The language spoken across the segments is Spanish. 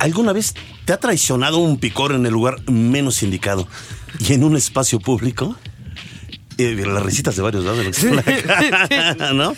¿Alguna vez te ha traicionado un picor en el lugar menos indicado y en un espacio público? Eh, las risitas de varios lados ¿no?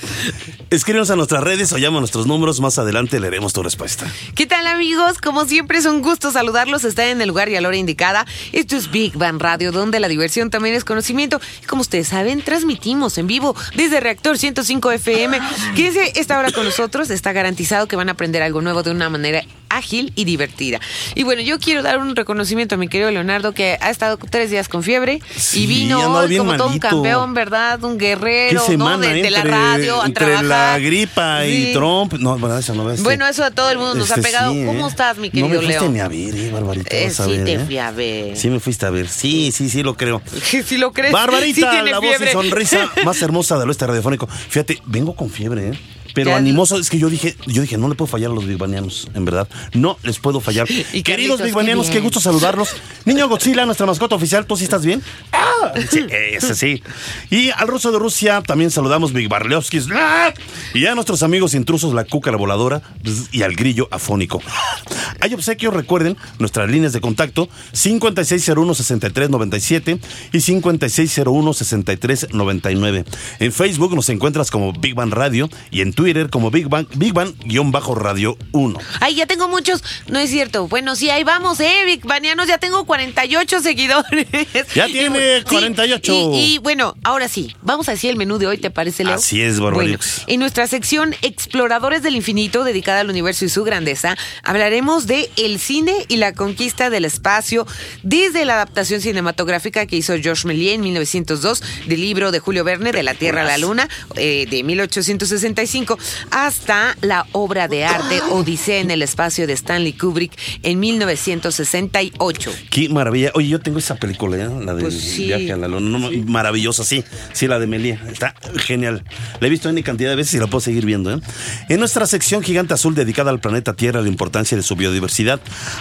Escríbenos a nuestras redes o llama a nuestros números. Más adelante leeremos tu respuesta. ¿Qué tal amigos? Como siempre es un gusto saludarlos. Están en el lugar y a la hora indicada. Esto es Big Bang Radio, donde la diversión también es conocimiento. Y como ustedes saben, transmitimos en vivo desde Reactor 105 FM. Quédense esta hora con nosotros. Está garantizado que van a aprender algo nuevo de una manera ágil y divertida. Y bueno, yo quiero dar un reconocimiento a mi querido Leonardo, que ha estado tres días con fiebre Sí, y vino hoy como todo un campeón, ¿verdad? Un guerrero. ¿no? De, de la entre- radio a entre trabajar. la gripa y Sí. Trump. No, bueno, eso no ves. Bueno, eso a todo el mundo nos ha Este, pegado. sí, ¿Cómo ¿eh? estás, mi No querido me fuiste Leo? ni a ver, eh, Barbarita. Eh, sí ver, te ¿eh? fui a ver. Sí me fuiste a ver. Sí, sí, sí lo creo. si lo crees. Barbarita, sí la voz fiebre. y sonrisa más hermosa del oeste radiofónico. Fíjate, vengo con fiebre, ¿eh? Pero Ya- animoso, es que yo dije, yo dije, no le puedo fallar a los bigbanianos, en verdad. No les puedo fallar. Y Queridos bigbanianos, qué gusto saludarlos. Niño Godzilla, nuestra mascota oficial, ¿tú sí estás bien? ¡Ah! Sí, ese sí. Y al ruso de Rusia también saludamos Big. Y a nuestros amigos intrusos, la cuca, la voladora bzz, y al grillo afónico. Hay obsequios, recuerden, nuestras líneas de contacto 5601-6397 y 5601-6399. En Facebook nos encuentras como Big Bang Radio y en Twitter como Big Bang, Big Bang-Radio 1. Ay, ya tengo muchos. No es cierto. Bueno, sí, ahí vamos, ¿eh? Big Banianos, ya tengo 48 seguidores. Ya Y tiene bueno, sí, 48. Y, y bueno, ahora sí, vamos a decir el menú de hoy, ¿te parece, Leo? Así es, Bueno, en nuestra sección Exploradores del Infinito, dedicada al universo y su grandeza, hablaremos de el cine y la conquista del espacio, desde la adaptación cinematográfica que hizo Georges Méliès en 1902 del libro de Julio Verne, De la Tierra a la Luna, eh, de 1865, hasta la obra de arte Odisea en el espacio de Stanley Kubrick en 1968. Qué maravilla. Oye, yo tengo esa película, ¿eh? la de Pues sí. Viaje a la Luna. No, Maravillosa, sí. Sí, la de Melia. Está genial. La he visto en cantidad de veces y la puedo seguir viendo. ¿eh? En nuestra sección Gigante Azul dedicada al planeta Tierra, la importancia de su biodiversidad,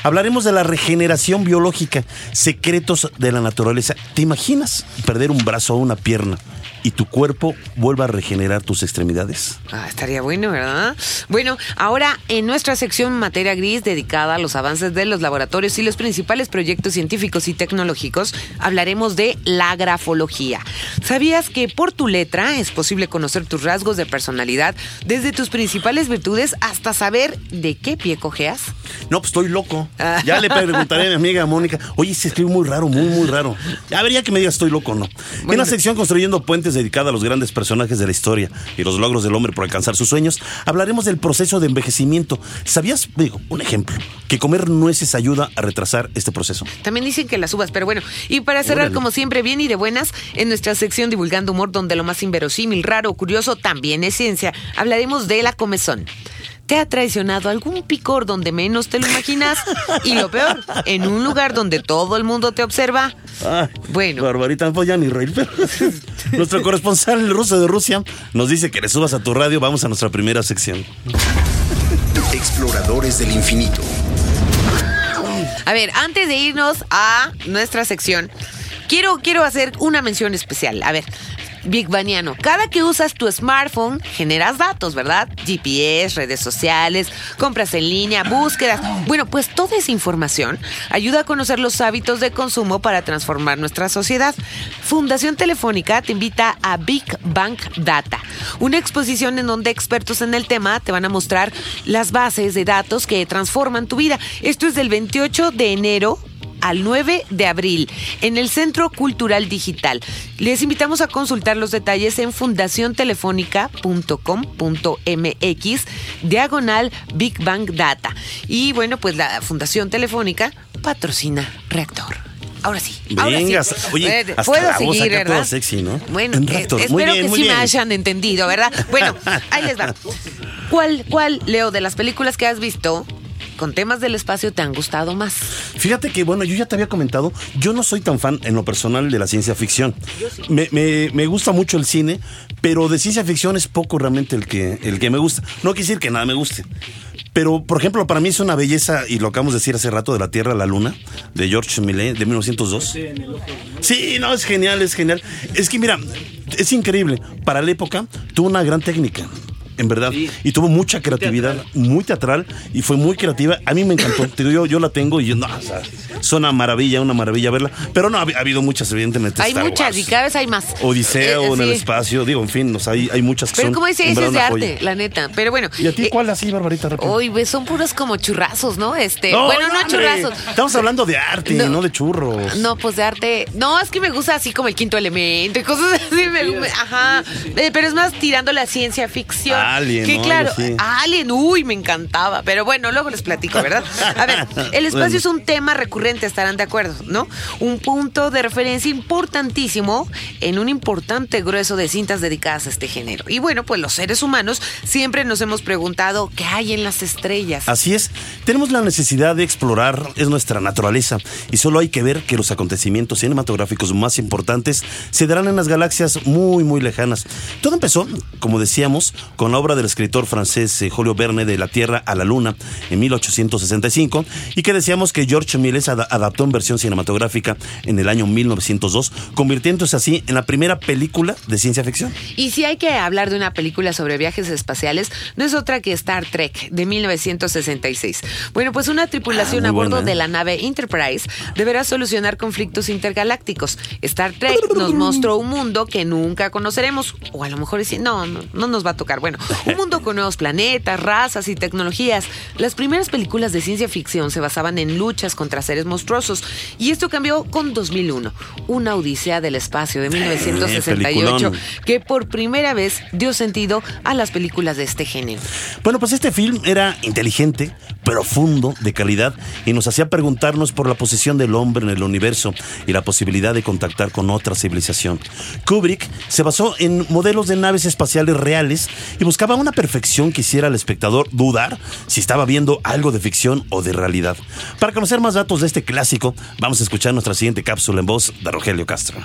hablaremos de la regeneración biológica, secretos de la naturaleza. ¿Te imaginas perder un brazo o una pierna y tu cuerpo vuelva a regenerar tus extremidades? Ah, estaría bueno, ¿verdad? Bueno, ahora en nuestra sección Materia Gris, dedicada a los avances de los laboratorios y los principales proyectos científicos y tecnológicos, hablaremos de la grafología. ¿Sabías que por tu letra es posible conocer tus rasgos de personalidad, desde tus principales virtudes hasta saber de qué pie cojeas? No, pues estoy loco. Ya le preguntaré a mi amiga Mónica. Oye, se escribe muy raro, muy, muy raro. A ver, ya que me digas, estoy loco o no. en la sección Construyendo Puentes, dedicada a los grandes personajes de la historia y los logros del hombre por alcanzar sus sueños, hablaremos del proceso de envejecimiento. ¿Sabías, digo, un ejemplo, que comer nueces ayuda a retrasar este proceso? También dicen que las uvas, pero bueno. Y para cerrar, Órale. como siempre, bien y de buenas, en nuestra sección Divulgando Humor, donde lo más inverosímil, raro curioso también es ciencia, hablaremos de la comezón. ¿Te ha traicionado algún picor donde menos te lo imaginas? Y lo peor, en un lugar donde todo el mundo te observa. Ay, Bueno. Barbarita, no puedo ya ni reír, pero nuestro corresponsal, el ruso de Rusia, nos dice que le subas a tu radio. Vamos a nuestra primera sección. Exploradores del infinito. A ver, antes de irnos a nuestra sección, quiero, quiero hacer una mención especial. A ver, Big Baniano, cada que usas tu smartphone generas datos, ¿verdad? GPS, redes sociales, compras en línea, búsquedas. Bueno, pues toda esa información ayuda a conocer los hábitos de consumo para transformar nuestra sociedad. Fundación Telefónica te invita a Big Bang Data, una exposición en donde expertos en el tema te van a mostrar las bases de datos que transforman tu vida. Esto es del 28 de enero al 9 de abril en el Centro Cultural Digital. Les invitamos a consultar los detalles en fundaciontelefónica.com.mx diagonal Big Bang Data. Y bueno, pues la Fundación Telefónica patrocina Reactor. Ahora sí. ahora sí. Oye, hasta puedo la voz seguir, toda ¿verdad? sexy, ¿no? Bueno, eh, espero Muy bien, que muy sí me hayan entendido, ¿verdad? Bueno, ahí les va. ¿Cuál, cuál, Leo, de las películas que has visto, con temas del espacio te han gustado más? Fíjate que, bueno, yo ya te había comentado, yo no soy tan fan en lo personal de la ciencia ficción. Me, me- me gusta mucho el cine, pero de ciencia ficción es poco realmente el que, el que me gusta. No quiere decir que nada me guste. Pero, por ejemplo, para mí es una belleza, y lo acabamos de decir hace rato, de la Tierra a la Luna, de George Millet, de 1902. Sí, no, es genial, es genial. Es que, mira, es increíble. Para la época, tuvo una gran técnica. En verdad, y tuvo mucha creatividad, muy teatral, y fue muy creativa. A mí me encantó. Te digo, yo, yo la tengo y yo, no, o sea, es una maravilla, una maravilla verla. Pero no, ha, ha habido muchas, evidentemente. Hay Star muchas Wars, y cada vez hay más. Odisea Eh, en el espacio, digo, en fin, o sea, hay, hay muchas que Pero como dice, verdad es de arte, joya. la neta. Pero bueno. ¿Y a ti eh, cuál así, Barbarita? Hoy pues, son puros como churrazos, ¿no? Este, bueno, no, hombre, churrazos. Estamos hablando de arte, No. no, de churros. No, pues de arte. No, es que me gusta así como el quinto elemento y cosas así. me- ajá. Eh, pero es más tirando la ciencia ficción. Alien, Que ¿no? claro. Alien, uy, me encantaba. Pero bueno, luego les platico, ¿verdad? A ver, el espacio Bueno. es un tema recurrente, estarán de acuerdo, ¿no? Un punto de referencia importantísimo en un importante grueso de cintas dedicadas a este género. Y bueno, pues los seres humanos siempre nos hemos preguntado qué hay en las estrellas. Así es, tenemos la necesidad de explorar, es nuestra naturaleza, y solo hay que ver que los acontecimientos cinematográficos más importantes se darán en las galaxias muy, muy lejanas. Todo empezó, como decíamos, con la obra del escritor francés eh, Julio Verne de La Tierra a la Luna en 1865, y que decíamos que George Méliès ada- adaptó en versión cinematográfica en el año 1902, convirtiéndose así en la primera película de ciencia ficción. Y si hay que hablar de una película sobre viajes espaciales, no es otra que Star Trek de 1966. Bueno, pues una tripulación Ah, a bordo buena, ¿eh? de la nave Enterprise deberá solucionar conflictos intergalácticos. Star Trek nos mostró un mundo que nunca conoceremos, o a lo mejor es- no, no, no nos va a tocar. Bueno, un mundo con nuevos planetas, razas y tecnologías. Las primeras películas de ciencia ficción se basaban en luchas contra seres monstruosos, y esto cambió con 2001, una odisea del espacio de 1968 peliculón. que por primera vez dio sentido a las películas de este género. Bueno, pues este film era inteligente, profundo, de calidad, y nos hacía preguntarnos por la posición del hombre en el universo y la posibilidad de contactar con otra civilización. Kubrick se basó en modelos de naves espaciales reales y buscaba una perfección que hiciera al espectador dudar si estaba viendo algo de ficción o de realidad. Para conocer más datos de este clásico, vamos a escuchar nuestra siguiente cápsula en voz de Rogelio Castro.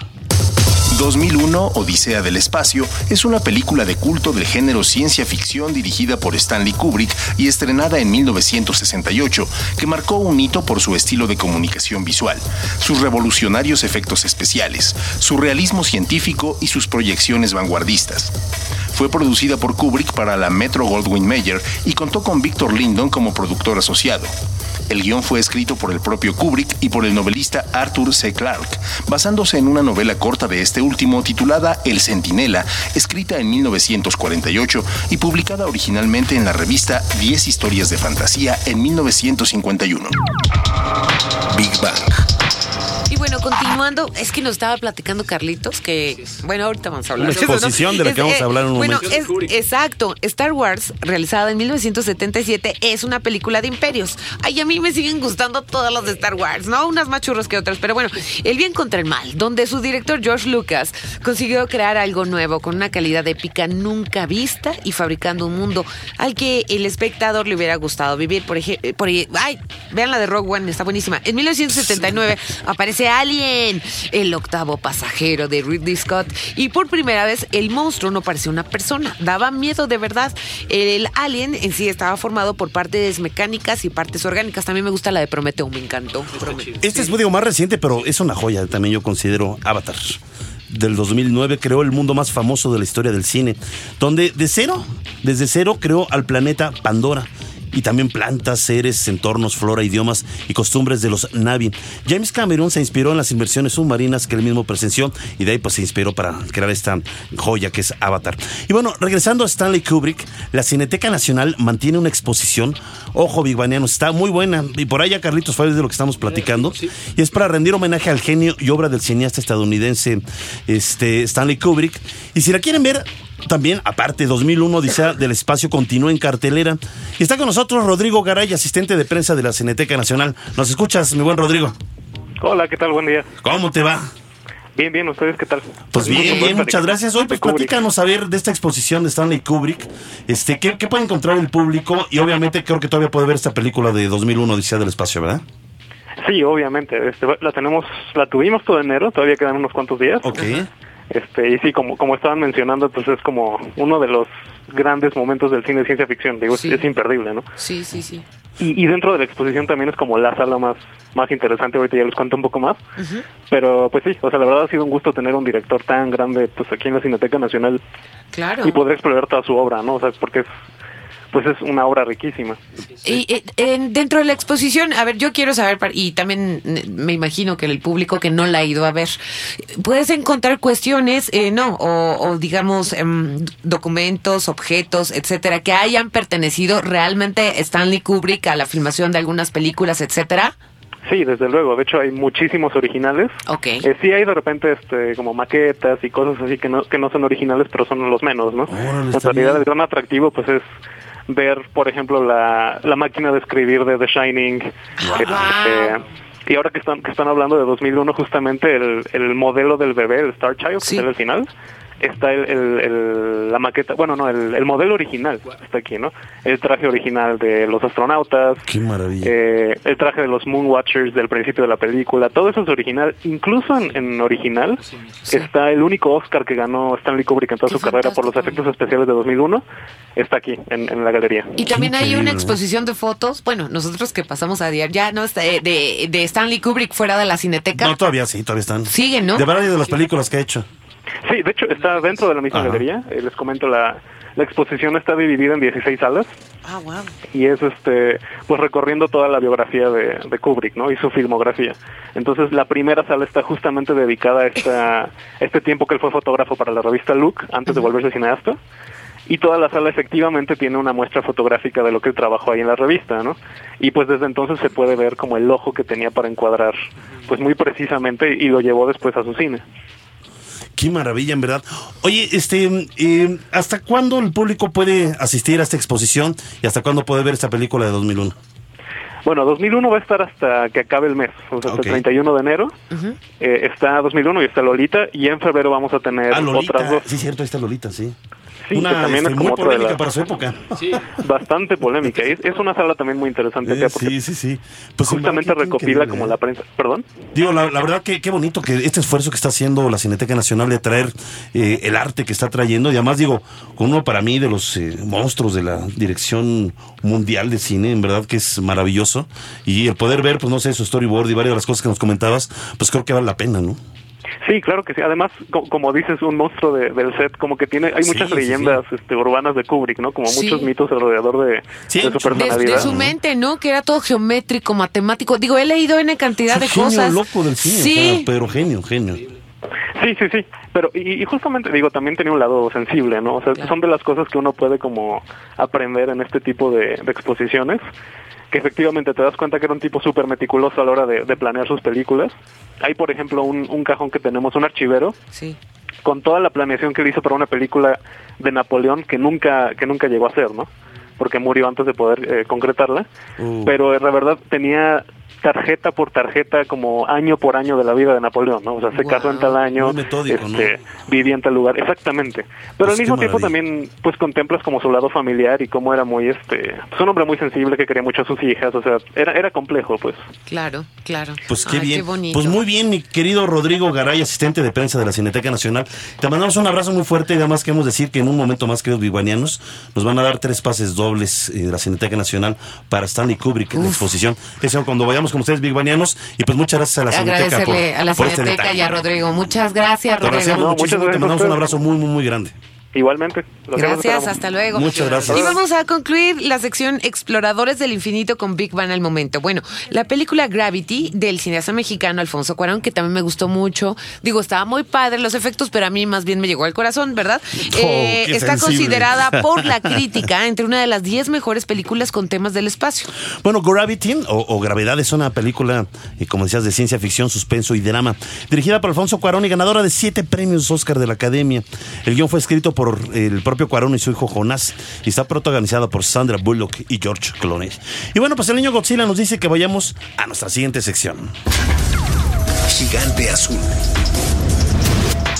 2001, Odisea del Espacio, es una película de culto del género ciencia ficción dirigida por Stanley Kubrick y estrenada en 1968, que marcó un hito por su estilo de comunicación visual, sus revolucionarios efectos especiales, su realismo científico y sus proyecciones vanguardistas. Fue producida por Kubrick para la Metro Goldwyn Mayer y contó con Victor Lindon como productor asociado. El guion fue escrito por el propio Kubrick y por el novelista Arthur C. Clarke, basándose en una novela corta de este último titulada El Centinela, escrita en 1948 y publicada originalmente en la revista 10 historias de fantasía en 1951. Big Bang. Bueno, continuando, es que nos estaba platicando Carlitos que, bueno, ahorita vamos a hablar Una de eso, ¿no? exposición de la que vamos a hablar en un bueno, momento. es- exacto. Star Wars, realizada en 1977, es una película de imperios. Ay, a mí me siguen gustando todas las de Star Wars, ¿no? Unas más churros que otras, pero bueno, El bien contra el mal, donde su director George Lucas consiguió crear algo nuevo con una calidad épica nunca vista y fabricando un mundo al que el espectador le hubiera gustado vivir. Por ejemplo, por, ay, vean la de Rogue One, está buenísima. En 1979 aparece Alien, el octavo pasajero de Ridley Scott, y por primera vez el monstruo no parecía una persona, daba miedo de verdad. El Alien en sí estaba formado por partes mecánicas y partes orgánicas. También me gusta la de Prometeo, me encantó. Este es digo, más reciente, pero es una joya. También yo considero Avatar. Del 2009 creó el mundo más famoso de la historia del cine, donde de cero, desde cero creó al planeta Pandora y también plantas, seres, entornos, flora, idiomas y costumbres de los Navi. James Cameron se inspiró en las inversiones submarinas que él mismo presenció y de ahí pues se inspiró para crear esta joya que es Avatar. Y bueno, regresando a Stanley Kubrick, la Cineteca Nacional mantiene una exposición, ojo Big Baniano, está muy buena y por allá Carlitos fue de lo que estamos platicando y es para rendir homenaje al genio y obra del cineasta estadounidense este, Stanley Kubrick. Y si la quieren ver, también, aparte, 2001 Odisea del Espacio continúa en cartelera. Y está con nosotros Rodrigo Garay, asistente de prensa de la Cineteca Nacional. ¿Nos escuchas, mi buen Rodrigo? Hola, ¿qué tal? Buen día. ¿Cómo te va? Bien, bien, ¿ustedes qué tal? Pues bien, bien, muchas gracias. Hoy pues platícanos a ver de esta exposición de Stanley Kubrick. Este, ¿qué, ¿Qué puede encontrar el público? Y obviamente creo que todavía puede ver esta película de 2001, Odisea del Espacio, ¿verdad? Sí, obviamente. Este, la tenemos, la tuvimos todo enero, todavía quedan unos cuantos días. Ok. Este, y sí, como, como estaban mencionando, pues es como uno de los grandes momentos del cine de ciencia ficción. Digo, Sí. es imperdible, ¿no? Sí, sí, sí. Y, y dentro de la exposición también es como la sala más, más interesante, ahorita ya les cuento un poco más. Pero pues sí, o sea, la verdad ha sido un gusto tener un director tan grande pues aquí en la Cineteca Nacional Claro. y poder explorar toda su obra, ¿no? O sea, porque es, pues es una obra riquísima. Y eh, en- dentro de la exposición, a ver, yo quiero saber, y también eh, me imagino que el público que no la ha ido a ver, puedes encontrar cuestiones, eh, no, o, o digamos, em, documentos, objetos, etcétera, que hayan pertenecido realmente a Stanley Kubrick a la filmación de algunas películas, etcétera. Sí, desde luego. De hecho, hay muchísimos originales. Ok. Eh, sí hay de repente este, como maquetas y cosas así que no, que no son originales, pero son los menos, ¿no? En realidad bien. el gran atractivo pues es ver, por ejemplo, la, la máquina de escribir de The Shining. este, y ahora que están, que están hablando de 2001, justamente el, el modelo del bebé, el Star Child, Sí. que es el final, está el, el- el- la maqueta, bueno, no, el, el modelo original está aquí, ¿no? El traje original de los astronautas, Qué maravilla. eh, el traje de los Moonwatchers del principio de la película, todo eso es original. Incluso en, en original está el único Oscar que ganó Stanley Kubrick en toda Qué su carrera por los efectos especiales de 2001. Está aquí, en, en la galería. Y también hay una exposición de fotos, bueno, nosotros que pasamos a diario, ya no está, eh, de, de Stanley Kubrick fuera de la cineteca. No, todavía sí, todavía están. Siguen, ¿no? De varias de las películas que ha hecho. Sí, de hecho está dentro de la misma Ajá. galería. Eh, les comento, la, la exposición está dividida en 16 salas. Ah, wow. y es este pues recorriendo toda la biografía de, de Kubrick no y su filmografía. Entonces la primera sala está justamente dedicada a esta este tiempo que él fue fotógrafo para la revista Look antes de volverse cineasta. Y toda la sala efectivamente tiene una muestra fotográfica de lo que él trabajó ahí en la revista no y pues desde entonces se puede ver como el ojo que tenía para encuadrar pues muy precisamente y lo llevó después a su cine Qué maravilla, en verdad. Oye, este, eh, ¿hasta cuándo el público puede asistir a esta exposición y hasta cuándo puede ver esta película de 2001? Bueno, 2001 va a estar hasta que acabe el mes, o sea, hasta el 31 de enero. Eh, está 2001 y está Lolita, y en febrero vamos a tener Ah, Lolita. otras dos. Sí, cierto, ahí está Lolita, sí. Sí, que Una también este, es muy como otra de polémica las- para su época. Bastante polémica. Es, es una sala también muy interesante Eh, acá porque sí, sí, sí. Pues justamente recopila increíble, como la prensa. ¿Perdón? Digo, la, la verdad que qué bonito que este esfuerzo que está haciendo la Cineteca Nacional de traer eh, el arte que está trayendo, y además digo, con uno para mí de los eh, monstruos de la dirección mundial de cine, en verdad que es maravilloso, y el poder ver, pues no sé, su storyboard y varias de las cosas que nos comentabas, pues creo que vale la pena, ¿no? Sí, claro que sí. Además, co- como dices, un monstruo de- del set, como que tiene, hay Sí, muchas sí, leyendas Este, urbanas de Kubrick, ¿no? Como Sí. muchos mitos alrededor de, Sí, de su mucho. De, personalidad. de su mente, ¿no? Que era todo geométrico, matemático. Digo, he leído N cantidad de genio cosas. loco del cine, Sí. o sea, pero genio, genio. Sí, sí, sí. Pero, y, y justamente, digo, también tenía un lado sensible, ¿no? O sea, Claro. son de las cosas que uno puede como aprender en este tipo de, de exposiciones, que efectivamente te das cuenta que era un tipo súper meticuloso a la hora de, de planear sus películas. Hay, por ejemplo, un, un cajón que tenemos, un archivero, Sí. con toda la planeación que él hizo para una película de Napoleón que nunca, que nunca llegó a hacer, ¿no? Porque murió antes de poder eh, concretarla. Uh. Pero eh, la verdad tenía tarjeta por tarjeta como año por año de la vida de Napoleón, ¿no? O sea, se Wow. casó en tal año, metódico, ¿no? este, vivía en tal lugar, exactamente. Pero Pues al mismo qué tiempo también, pues contemplas como su lado familiar y cómo era muy, este, pues un hombre muy sensible que quería mucho a sus hijas, o sea, era, era complejo, pues. Claro, claro. Pues qué Ay, bien. bonito. pues muy bien, mi querido Rodrigo Garay, asistente de prensa de la Cineteca Nacional. Te mandamos un abrazo muy fuerte y además queremos decir que en un momento más, queridos biguanianos, nos van a dar tres pases dobles eh, de la Cineteca Nacional para Stanley Kubrick en la exposición. Eso cuando vayamos con ustedes, biguanianos. Y pues muchas gracias a la Cineteca por, Agradecerle a la por este y a Rodrigo. Muchas gracias, Te Rodrigo. No, muchas muchísimo, te gracias a mandamos un abrazo muy, muy, muy grande. Igualmente. los Gracias, hasta luego. Muchas gracias. Y vamos a concluir la sección Exploradores del Infinito con Big Bang al momento. Bueno, la película Gravity del cineasta mexicano Alfonso Cuarón, que también me gustó mucho. Digo, estaba muy padre los efectos, pero a mí más bien me llegó al corazón, ¿verdad? Eh, qué está sensible. considerada por la crítica entre una de las 10 mejores películas con temas del espacio. Bueno, Gravity o, o Gravedad es una película, eh, como decías, de ciencia ficción, suspenso y drama, dirigida por Alfonso Cuarón y ganadora de siete premios Oscar de la Academia. El guion fue escrito por el propio Cuarón y su hijo Jonás y está protagonizado por Sandra Bullock y George Clooney. Y bueno, pues el niño Godzilla nos dice que vayamos a nuestra siguiente sección. Gigante azul.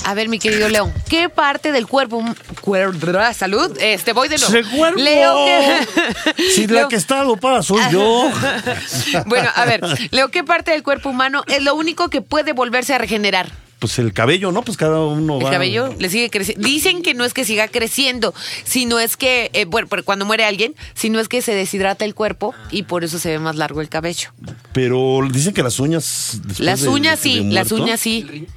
A ver, mi querido Leo, ¿qué parte del cuerpo... cuer- salud, este, voy de nuevo. Leo, ¿qué- Si la que está dopada soy yo. Bueno, a ver, Leo, ¿qué parte del cuerpo humano es lo único que puede volverse a regenerar? Pues el cabello, ¿no? Pues cada uno El va. cabello le sigue creciendo. Dicen que no es que siga creciendo, sino es que, eh, bueno, cuando muere alguien, sino es que se deshidrata el cuerpo y por eso se ve más largo el cabello. Pero dicen que las uñas. Las de- uñas de sí, las uñas sí.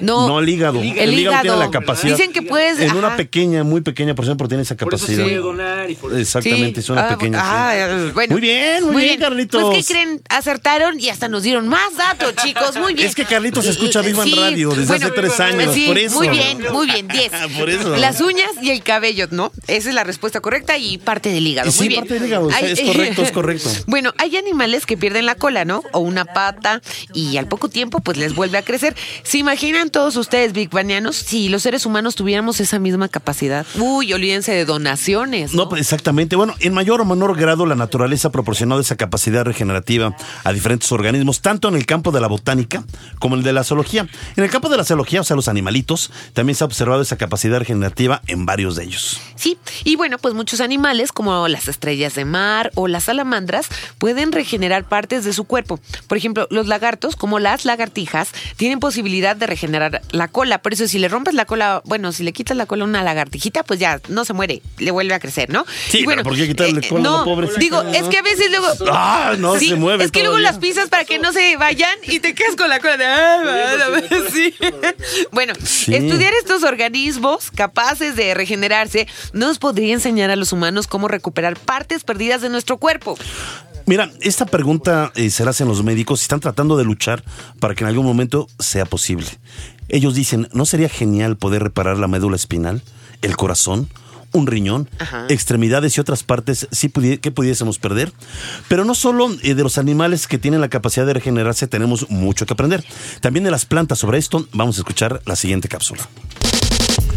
No, No, el hígado. El hígado. tiene la capacidad. Dicen que puedes- En una pequeña, muy pequeña porción, pero tiene esa Por eso se capacidad. debe donar y por Exactamente, Sí. es una Ah, pequeña. sí. ah, bueno. Muy bien, muy bien, Carlitos. Pues, ¿qué creen? Acertaron y hasta nos dieron más datos, chicos. Muy bien. Es que Carlitos escucha Big Bang Radio desde hace tres años, sí, por eso. Muy bien, muy bien, 10. Por eso. Las uñas y el cabello, ¿no? Esa es la respuesta correcta y parte del hígado. Sí, muy bien. parte del hígado, es correcto, es correcto. Bueno, hay animales que pierden la cola, ¿no? O una pata y al poco tiempo pues les vuelve a crecer. ¿Se imaginan todos ustedes, Big Banianos, si los seres humanos tuviéramos esa misma capacidad? Uy, olvídense de donaciones. No, pues exactamente. Bueno, en mayor o menor grado la naturaleza ha proporcionado esa capacidad regenerativa a diferentes organismos, tanto en el campo de la botánica como en el de la zoología. En el campo de la zoología, o sea, los animalitos, también se ha observado esa capacidad regenerativa en varios de ellos. Sí, y bueno, pues muchos animales, como las estrellas de mar o las salamandras, pueden regenerar partes de su cuerpo. Por ejemplo, los lagartos, como las lagartijas, tienen posibilidad de regenerar la cola. Por eso, si le rompes la cola, bueno, si le quitas la cola a una lagartijita, pues ya no se muere, le vuelve a crecer, ¿no? Sí, Y pero ¿por qué quitarle cola a la No, pobrecita? digo, es que a veces luego. Ah, no, se mueve Es que luego las pisas para que no se vayan y te quedas con la cola de. "Ah, sí. Bueno, Sí. estudiar estos organismos capaces de regenerarse nos podría enseñar a los humanos cómo recuperar partes perdidas de nuestro cuerpo. Mira, esta pregunta eh, se la hacen los médicos y están tratando de luchar para que en algún momento sea posible. Ellos dicen, ¿no sería genial poder reparar la médula espinal, el corazón, un riñón, Ajá. extremidades y otras partes sí pudi- que pudiésemos perder? Pero no solo eh, de los animales que tienen la capacidad de regenerarse tenemos mucho que aprender. También de las plantas. Sobre esto vamos a escuchar la siguiente cápsula.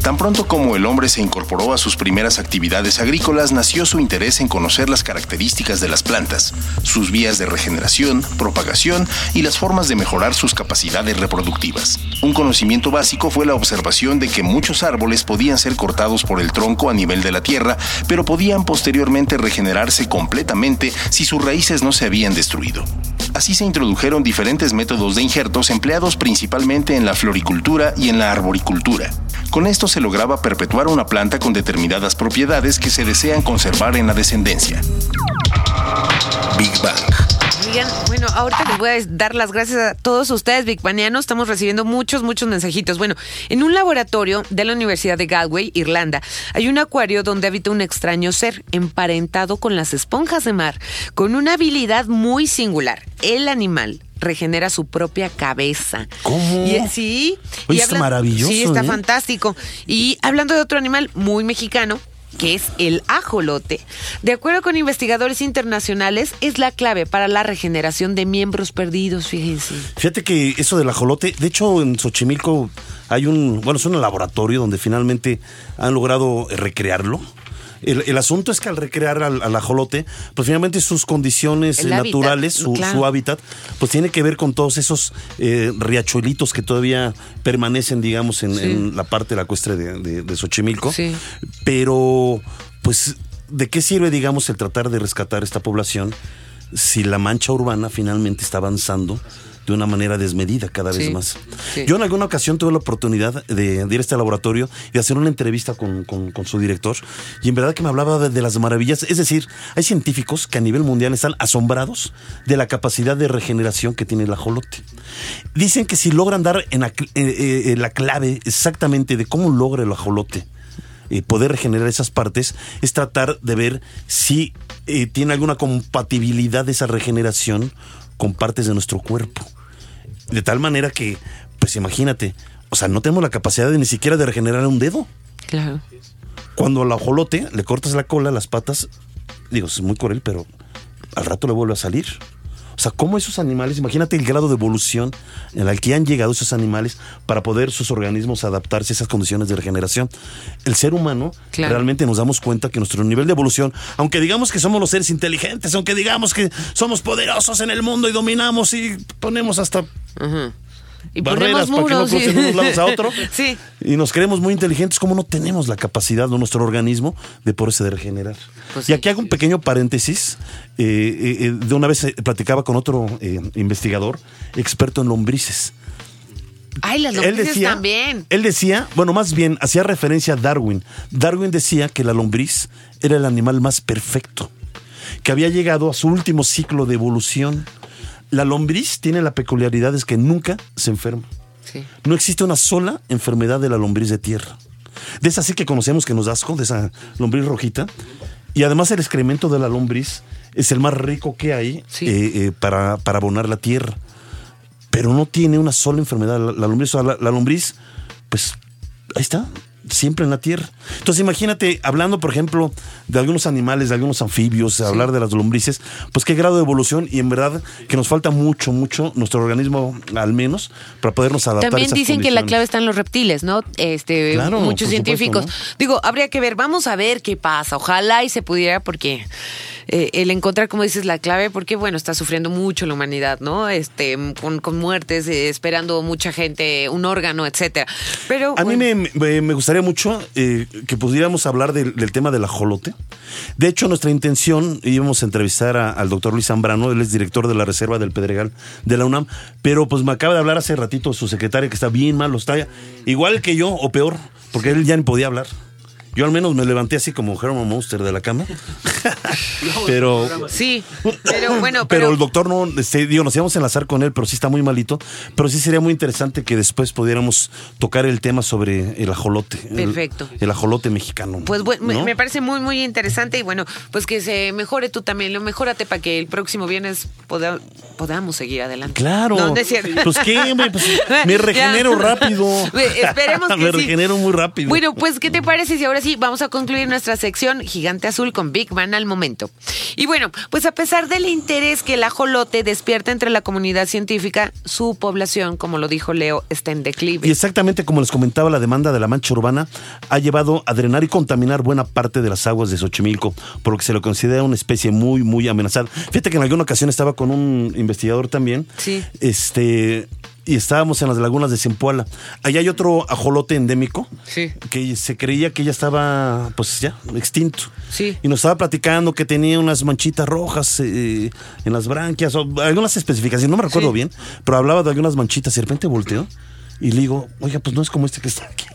Tan pronto como el hombre se incorporó a sus primeras actividades agrícolas, nació su interés en conocer las características de las plantas, sus vías de regeneración, propagación y las formas de mejorar sus capacidades reproductivas. Un conocimiento básico fue la observación de que muchos árboles podían ser cortados por el tronco a nivel de la tierra, pero podían posteriormente regenerarse completamente si sus raíces no se habían destruido. Así se introdujeron diferentes métodos de injertos empleados principalmente en la floricultura y en la arboricultura. Con esto se lograba perpetuar una planta con determinadas propiedades que se desean conservar en la descendencia. Big Bang. Oigan, bueno, ahorita les voy a dar las gracias a todos ustedes, Big Banianos. Estamos recibiendo muchos, muchos mensajitos. Bueno, en un laboratorio de la Universidad de Galway, Irlanda, hay un acuario donde habita un extraño ser emparentado con las esponjas de mar, con una habilidad muy singular. El animal regenera su propia cabeza. ¿Cómo? Y- sí. Oye, y está maravilloso, Sí, está ¿eh? fantástico. Y hablando de otro animal muy mexicano, que es el ajolote, de acuerdo con investigadores internacionales, es la clave para la regeneración de miembros perdidos, fíjense. Fíjate que eso del ajolote, de hecho en Xochimilco hay un, bueno, es un laboratorio donde finalmente han logrado recrearlo. El, el asunto es que al recrear al, al ajolote, pues finalmente sus condiciones El hábitat, naturales, su, claro. su hábitat, pues tiene que ver con todos esos eh, riachuelitos que todavía permanecen, digamos, en, Sí. en la parte de, de, de Xochimilco. Sí. Pero, pues, ¿de qué sirve, digamos, el tratar de rescatar esta población si la mancha urbana finalmente está avanzando de una manera desmedida cada vez Sí, más? sí. Yo en alguna ocasión tuve la oportunidad de, de ir a este laboratorio y hacer una entrevista con, con- con su director y en verdad que me hablaba de, de las maravillas. Es decir, hay científicos que a nivel mundial están asombrados de la capacidad de regeneración que tiene el ajolote. Dicen que si logran dar en la, eh, eh, la clave exactamente de cómo logra el ajolote eh, poder regenerar esas partes es tratar de ver si eh, tiene alguna compatibilidad esa regeneración con partes de nuestro cuerpo. De tal manera que, pues imagínate, o sea, no tenemos la capacidad de ni siquiera de regenerar un dedo. Claro. Cuando al ajolote le cortas la cola, las patas, digo, es muy cruel, pero al rato le vuelve a salir. O sea, cómo esos animales, imagínate el grado de evolución en el que han llegado esos animales para poder sus organismos adaptarse a esas condiciones de regeneración. El ser humano, Claro. realmente nos damos cuenta que nuestro nivel de evolución, aunque digamos que somos los seres inteligentes, aunque digamos que somos poderosos en el mundo y dominamos y ponemos hasta. Y barreras para que no crucen unos lados a otro. sí. Y nos creemos muy inteligentes, como no tenemos la capacidad de nuestro organismo de poderse de regenerar. Pues y sí, aquí hago un pequeño paréntesis. eh, eh, eh, de una vez platicaba con otro eh, investigador, experto en lombrices. Ay, las él lombrices decía, también. él decía, bueno, más bien hacía referencia a Darwin. Darwin decía que la lombriz era el animal más perfecto, que había llegado a su último ciclo de evolución. La lombriz tiene la peculiaridad de que nunca se enferma. Sí. No existe una sola enfermedad de la lombriz de tierra. De esa sí que conocemos que nos da asco, de esa lombriz rojita. Y además el excremento de la lombriz es el más rico que hay Sí. eh, eh, para, para abonar la tierra. Pero no tiene una sola enfermedad. La, la lombriz, o sea, la, la lombriz, pues ahí está, siempre en la tierra. Entonces imagínate, hablando por ejemplo de algunos animales, de algunos anfibios, hablar de las lombrices, pues qué grado de evolución y en verdad que nos falta mucho, mucho, nuestro organismo al menos, para podernos adaptar También dicen que la clave está en los reptiles, ¿no? Este, Claro, muchos supuesto, científicos. ¿no? Digo, habría que ver, vamos a ver qué pasa. Ojalá y se pudiera, porque eh, el encontrar, como dices, la clave, porque bueno, está sufriendo mucho la humanidad, ¿no? Este, con, con muertes, eh, esperando mucha gente, un órgano, etcétera. Pero A mí bueno, me- me gustaría mucho eh, que pudiéramos hablar del, del tema del ajolote. De hecho, nuestra intención, íbamos a entrevistar al doctor Luis Zambrano, él es director de la Reserva del Pedregal de la UNAM, pero pues me acaba de hablar hace ratito su secretaria que está bien malo, está igual que yo o peor, porque él ya ni podía hablar. Yo al menos me levanté así como Herman Monster de la cama. pero Sí, pero bueno, pero, pero, el doctor no, este, digo, nos íbamos a enlazar con él, pero sí está muy malito. Pero sí sería muy interesante que después pudiéramos tocar el tema sobre el ajolote. Perfecto. El, ajolote mexicano. Pues bueno, me- ¿no? me parece muy, muy interesante y bueno, pues que se mejore tú también, lo mejórate para que el próximo viernes poda- podamos seguir adelante. Claro. No, no es cierto. Pues qué, hombre, pues, me regenero Ya. rápido. Esperemos que Me sí. regenero muy rápido. Bueno, pues, ¿qué te parece si ahora sí vamos a concluir nuestra sección Gigante Azul con Big Man al momento? Y bueno, pues a pesar del interés que el ajolote despierta entre la comunidad científica, su población, como lo dijo Leo, está en declive. Y exactamente como les comentaba, la demanda de la mancha urbana ha llevado a drenar y contaminar buena parte de las aguas de Xochimilco, por lo que se lo considera una especie muy, muy amenazada. Fíjate que en alguna ocasión estaba con un investigador también. Sí. Este. Y estábamos en las lagunas de Zempoala. Allá hay otro ajolote endémico. Sí. Que se creía que ya estaba, pues ya, extinto. Sí. Y nos estaba platicando que tenía unas manchitas rojas eh, en las branquias, o algunas especificaciones, no me recuerdo Sí. bien, pero hablaba de algunas manchitas y de repente volteó y le digo, oiga, pues no es como este que está aquí.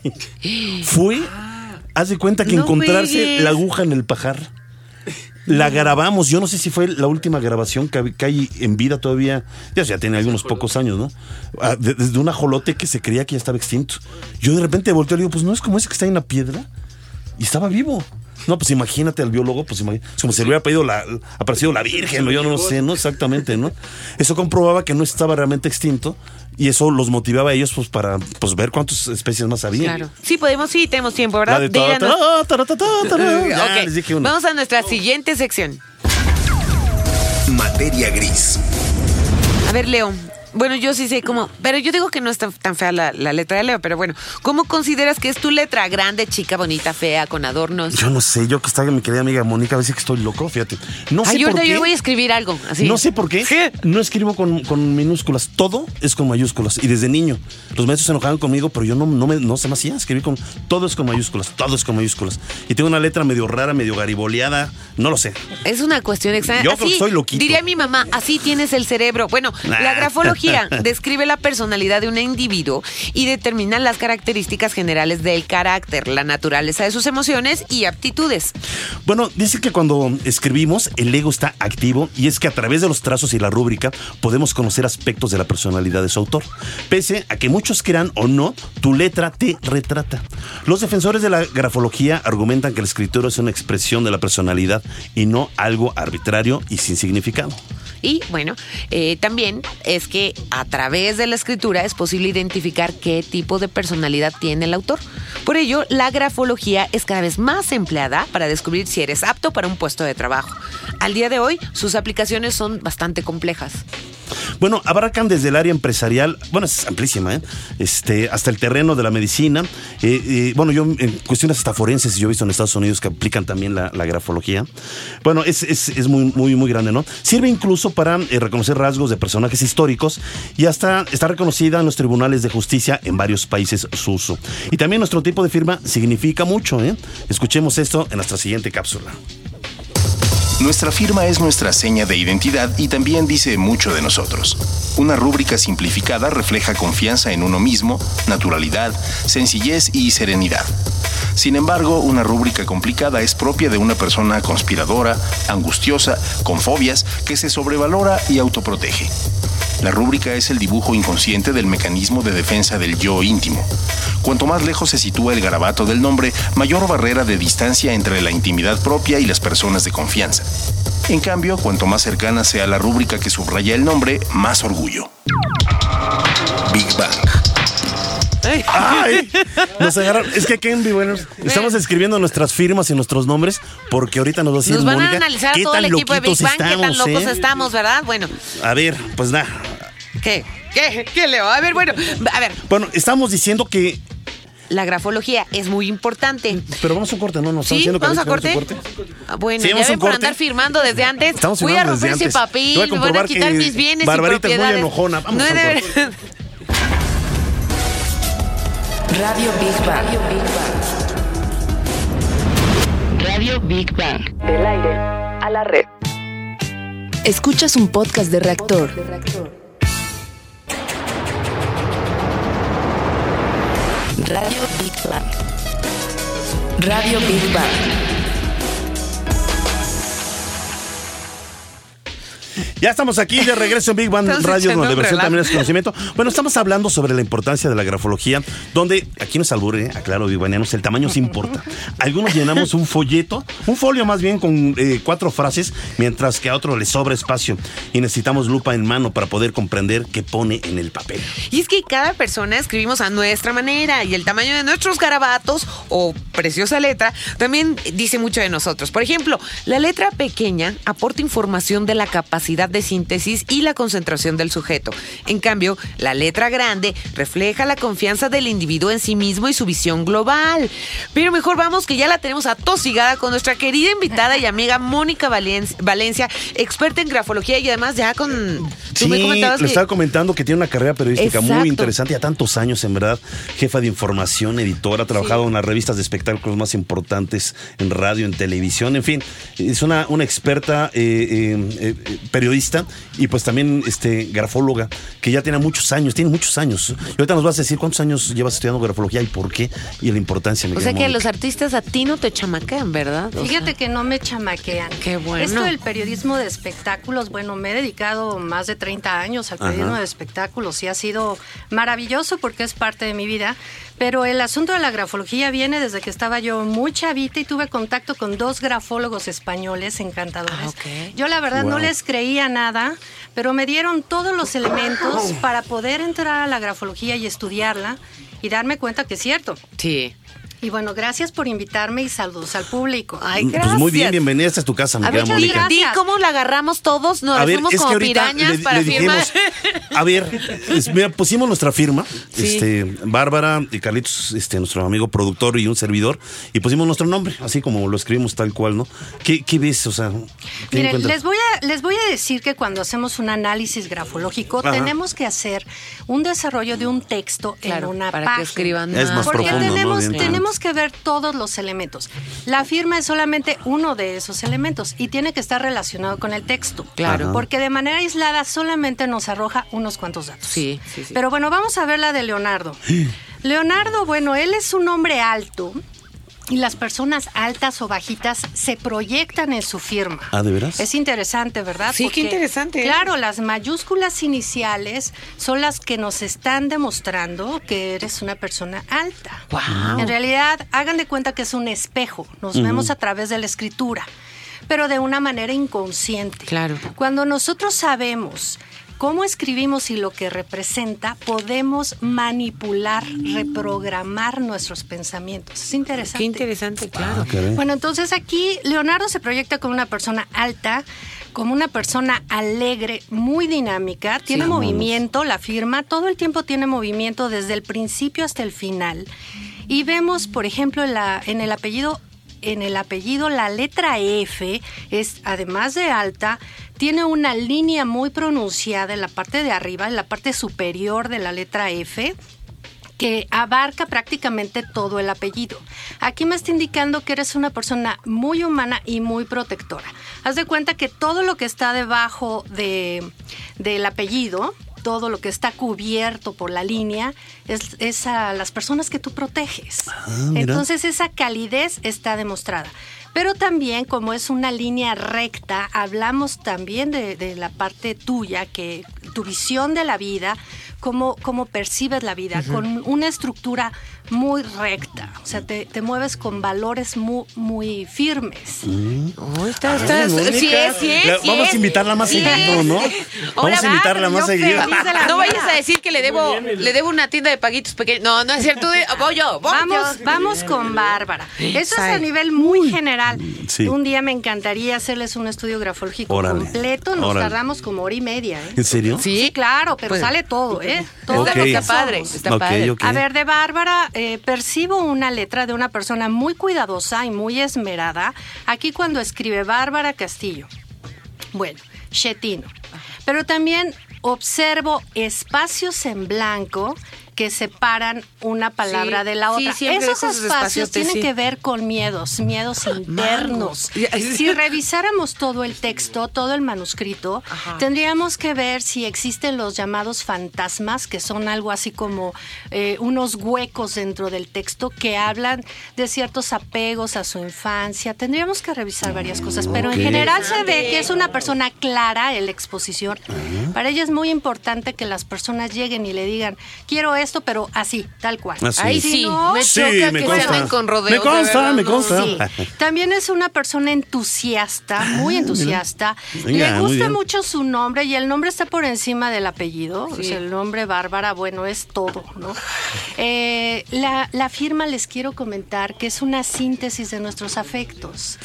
Fui, haz de cuenta que No encontrarse la aguja en el pajar. La grabamos, yo no sé si fue la última grabación que, hay en vida todavía, ya, ya tiene algunos pocos años, ¿no? Ah, de- Desde un ajolote que se creía que ya estaba extinto. Yo de repente volteo y digo, pues no es como ese que está en la piedra. Y estaba vivo. No, pues imagínate al biólogo, pues es como si le hubiera pedido la, aparecido la Virgen, o yo no lo sé, ¿no? Exactamente, ¿no? Eso comprobaba que no estaba realmente extinto y eso los motivaba a ellos pues para pues ver cuántas especies más había. Claro. Sí, podemos, sí, tenemos tiempo, ¿verdad? De Ya, les dije. Vamos a nuestra siguiente sección. Materia gris. A ver, Leo. Bueno, yo sí sé cómo, pero yo digo que no es tan, tan fea la, la letra de Leo, pero bueno, ¿cómo consideras que es tu letra? Grande, chica, bonita, fea, con adornos. Yo no sé, yo que estaba mi querida amiga Mónica, a veces que estoy loco, fíjate. No sé Ay, por qué. yo voy a escribir algo así. No sé por qué. No escribo con, con minúsculas. Todo es con mayúsculas. Y desde niño. Los maestros se enojaban conmigo, pero yo no, no, me, no se me hacía escribir con. Todo es con mayúsculas. Todo es con mayúsculas. Y tengo una letra medio rara, medio gariboleada. No lo sé. Es una cuestión extraña. Yo así, creo que soy loquito. Diría mi mamá, así tienes el cerebro. Bueno, la Nah. Grafología describe la personalidad de un individuo y determina las características generales del carácter, la naturaleza de sus emociones y aptitudes. Bueno, dice que cuando escribimos, el ego está activo y es que a través de los trazos y la rúbrica podemos conocer aspectos de la personalidad de su autor. Pese a que muchos crean o no, tu letra te retrata. Los defensores de la grafología argumentan que la escritura es una expresión de la personalidad y no algo arbitrario y sin significado. Y bueno, eh, también es que a través de la escritura es posible identificar qué tipo de personalidad tiene el autor. Por ello, la grafología es cada vez más empleada para descubrir si eres apto para un puesto de trabajo. Al día de hoy, sus aplicaciones son bastante complejas. Bueno, abarcan desde el área empresarial, bueno, es amplísima, ¿eh? este, hasta el terreno de la medicina. Eh, eh, bueno, yo en cuestiones hasta forenses, yo he visto en Estados Unidos que aplican también la, grafología. Bueno, es, es, es, muy, muy, muy grande, ¿no? Sirve incluso para reconocer rasgos de personajes históricos y hasta está reconocida en los tribunales de justicia en varios países su uso. Y también nuestro tipo de firma significa mucho, ¿eh? Escuchemos esto en nuestra siguiente cápsula. Nuestra firma es nuestra seña de identidad y también dice mucho de nosotros. Una rúbrica simplificada refleja confianza en uno mismo, naturalidad, sencillez y serenidad. Sin embargo, una rúbrica complicada es propia de una persona conspiradora, angustiosa, con fobias, que se sobrevalora y autoprotege. La rúbrica es el dibujo inconsciente del mecanismo de defensa del yo íntimo. Cuanto más lejos se sitúa el garabato del nombre, mayor barrera de distancia entre la intimidad propia y las personas de confianza. En cambio, cuanto más cercana sea la rúbrica que subraya el nombre, más orgullo. Big Bang. Ay, nos agarraron. Es que aquí en Vivo estamos escribiendo nuestras firmas y nuestros nombres porque ahorita nos va a decir Nos van Mónica, a analizar qué todo el tan equipo de Big Bang, qué tan estamos, locos ¿eh? estamos, ¿verdad? Bueno, A ver, pues nada. ¿qué? ¿Qué? ¿Qué, Leo? A ver, bueno, a ver, Bueno, estamos diciendo que. La grafología es muy importante. Pero vamos a un corte, ¿no? Nos están ¿Sí? diciendo que ¿Vamos a corte? Ah, Bueno, Sí, ya ven por corte. andar firmando desde antes. Estamos Voy a romper ese antes. papel, voy a me van a comprobar quitar que mis bienes Barbarita y es muy propiedades. enojona. Vamos no a de- Radio Big Bang. Radio Big Bang. Del aire a la red. Escuchas un podcast de reactor. Radio Big Bang. Radio Big Bang. Ya estamos aquí de regreso en Big Bang Estamos Radio, echando donde un versión relajo. también es conocimiento. Bueno, estamos hablando sobre la importancia de la grafología, donde aquí no es albur, ¿eh? aclaro, Big Bangianos, el tamaño sí importa. Algunos llenamos un folleto, un folio más bien con eh, cuatro frases, mientras que a otro le sobra espacio y necesitamos lupa en mano para poder comprender qué pone en el papel. Y es que cada persona escribimos a nuestra manera y el tamaño de nuestros garabatos o preciosa letra también dice mucho de nosotros. Por ejemplo, la letra pequeña aporta información de la capacidad de síntesis y la concentración del sujeto. En cambio, la letra grande refleja la confianza del individuo en sí mismo y su visión global. Pero mejor vamos que ya la tenemos atosigada con nuestra querida invitada y amiga Mónica Valen- Valencia, experta en grafología y además ya con... Tú Sí, me comentabas le que- estaba comentando que tiene una carrera periodística Exacto. muy interesante, ya tantos años en verdad, jefa de información, editora, ha trabajado en las revistas de espectáculos más importantes en radio, en televisión, en fin, es una, una experta eh, eh, eh, periodista y pues también este grafóloga que ya tiene muchos años, tiene muchos años. Y ahorita nos vas a decir cuántos años llevas estudiando grafología y por qué y la importancia. O sea que los artistas a ti no te chamaquean, ¿verdad? O Fíjate sea, que no me chamaquean. Qué bueno. Esto del periodismo de espectáculos, bueno, me he dedicado más de 30 años al Ajá. periodismo de espectáculos y ha sido maravilloso porque es parte de mi vida. Pero el asunto de la grafología viene desde que estaba yo muy chavita y tuve contacto con dos grafólogos españoles encantadores. Ah. Yo la verdad no les creía nada, pero me dieron todos los elementos para poder entrar a la grafología y estudiarla y darme cuenta que es cierto. Sí. Y bueno, gracias por invitarme y saludos al público. Ay, Pues muy bien, bienvenida, esta es tu casa, mi A ver, Mónica. di cómo la agarramos todos, nos A ver, es como pirañas le, para le firmar. dijimos, a ver, es- mira, pusimos nuestra firma, Sí. este, Bárbara y Carlitos, este, nuestro amigo productor y un servidor, y pusimos nuestro nombre, así como lo escribimos tal cual, ¿no? ¿Qué, qué ves? O sea, ¿qué Miren, les voy, a, les voy a decir que cuando hacemos un análisis grafológico Ajá. tenemos que hacer un desarrollo de un texto Claro, en una para que escriban Es más Porque profundo, ¿no? tenemos, Bien, tenemos que ver todos los elementos. La firma es solamente uno de esos elementos y tiene que estar relacionado con el texto. Claro. Porque de manera aislada solamente nos arroja unos cuantos datos. Sí, sí, sí. Pero bueno, vamos a ver la de Leonardo. Leonardo, bueno, él es un hombre alto y las personas altas o bajitas se proyectan en su firma. Ah, ¿de veras? Es interesante, ¿verdad? Sí, qué interesante. Claro, las mayúsculas iniciales son las que nos están demostrando que eres una persona alta. Guau. En realidad, hagan de cuenta que es un espejo. Nos vemos a través de la escritura, pero de una manera inconsciente. Claro. Cuando nosotros sabemos cómo escribimos y lo que representa, podemos manipular, reprogramar nuestros pensamientos. Es interesante. Qué interesante, claro. Ah, caray. Bueno, entonces aquí Leonardo se proyecta como una persona alta, como una persona alegre, muy dinámica, tiene Sí, movimiento, la firma, todo el tiempo tiene movimiento desde el principio hasta el final. Y vemos, por ejemplo, en, la- en el apellido, en el apellido la letra F es además de alta, tiene una línea muy pronunciada en la parte de arriba, en la parte superior de la letra F que abarca prácticamente todo el apellido. Aquí me está indicando que eres una persona muy humana y muy protectora. Haz de cuenta que todo lo que está debajo de, del apellido, todo lo que está cubierto por la línea, es, es a las personas que tú proteges. mira. Entonces esa calidez está demostrada. Pero también, como es una línea recta, hablamos también de, de la parte tuya, que tu visión de la vida, cómo, cómo percibes la vida, con una estructura muy recta. O sea, te, te mueves con valores muy, muy firmes. Está, Ah, está- sí es, sí es, La- sí vamos a invitarla más Sí seguido. ¿no? Vamos a invitarla más seguido. No vayas a decir que le debo, le debo una tienda de paguitos pequeños. No, no es cierto. de- Voy yo, voy Vamos, yo. vamos con Bárbara. Eso es a nivel muy general. Sí. Un día me encantaría hacerles un estudio grafológico Órale. completo. Nos Órale. tardamos como hora y media. ¿eh? ¿En serio? Sí. Claro, pero Pues- sale todo, ¿eh? Todo Ok. lo que Está padre, está Ok, padre. ok. A ver, de Bárbara, eh, percibo una letra de una persona muy cuidadosa y muy esmerada. Aquí cuando escribe Bárbara Castillo. Bueno, Chetino. Pero también observo espacios en blanco que separan una palabra Sí, de la otra. Esos espacios tienen sí. que ver con miedos, miedos internos. Mangos. Si revisáramos todo el texto, todo el manuscrito, Ajá. tendríamos que ver si existen los llamados fantasmas, que son algo así como eh, unos huecos dentro del texto que hablan de ciertos apegos a su infancia. Tendríamos que revisar varias cosas, pero en general se ve que es una persona clara en la exposición. Para ella es muy importante que las personas lleguen y le digan, quiero esto, pero así, tal cual. Así. Ahí sí, no- me Sí, choca me que consta. se anden con rodeos. Me consta, verdad, me no. consta. Sí. También es una persona entusiasta, muy entusiasta. Venga, Le gusta mucho su nombre y el nombre está por encima del apellido. O Sí. sea, el nombre Bárbara, bueno, es todo, ¿no? Eh, la, la firma les quiero comentar que es una síntesis de nuestros afectos.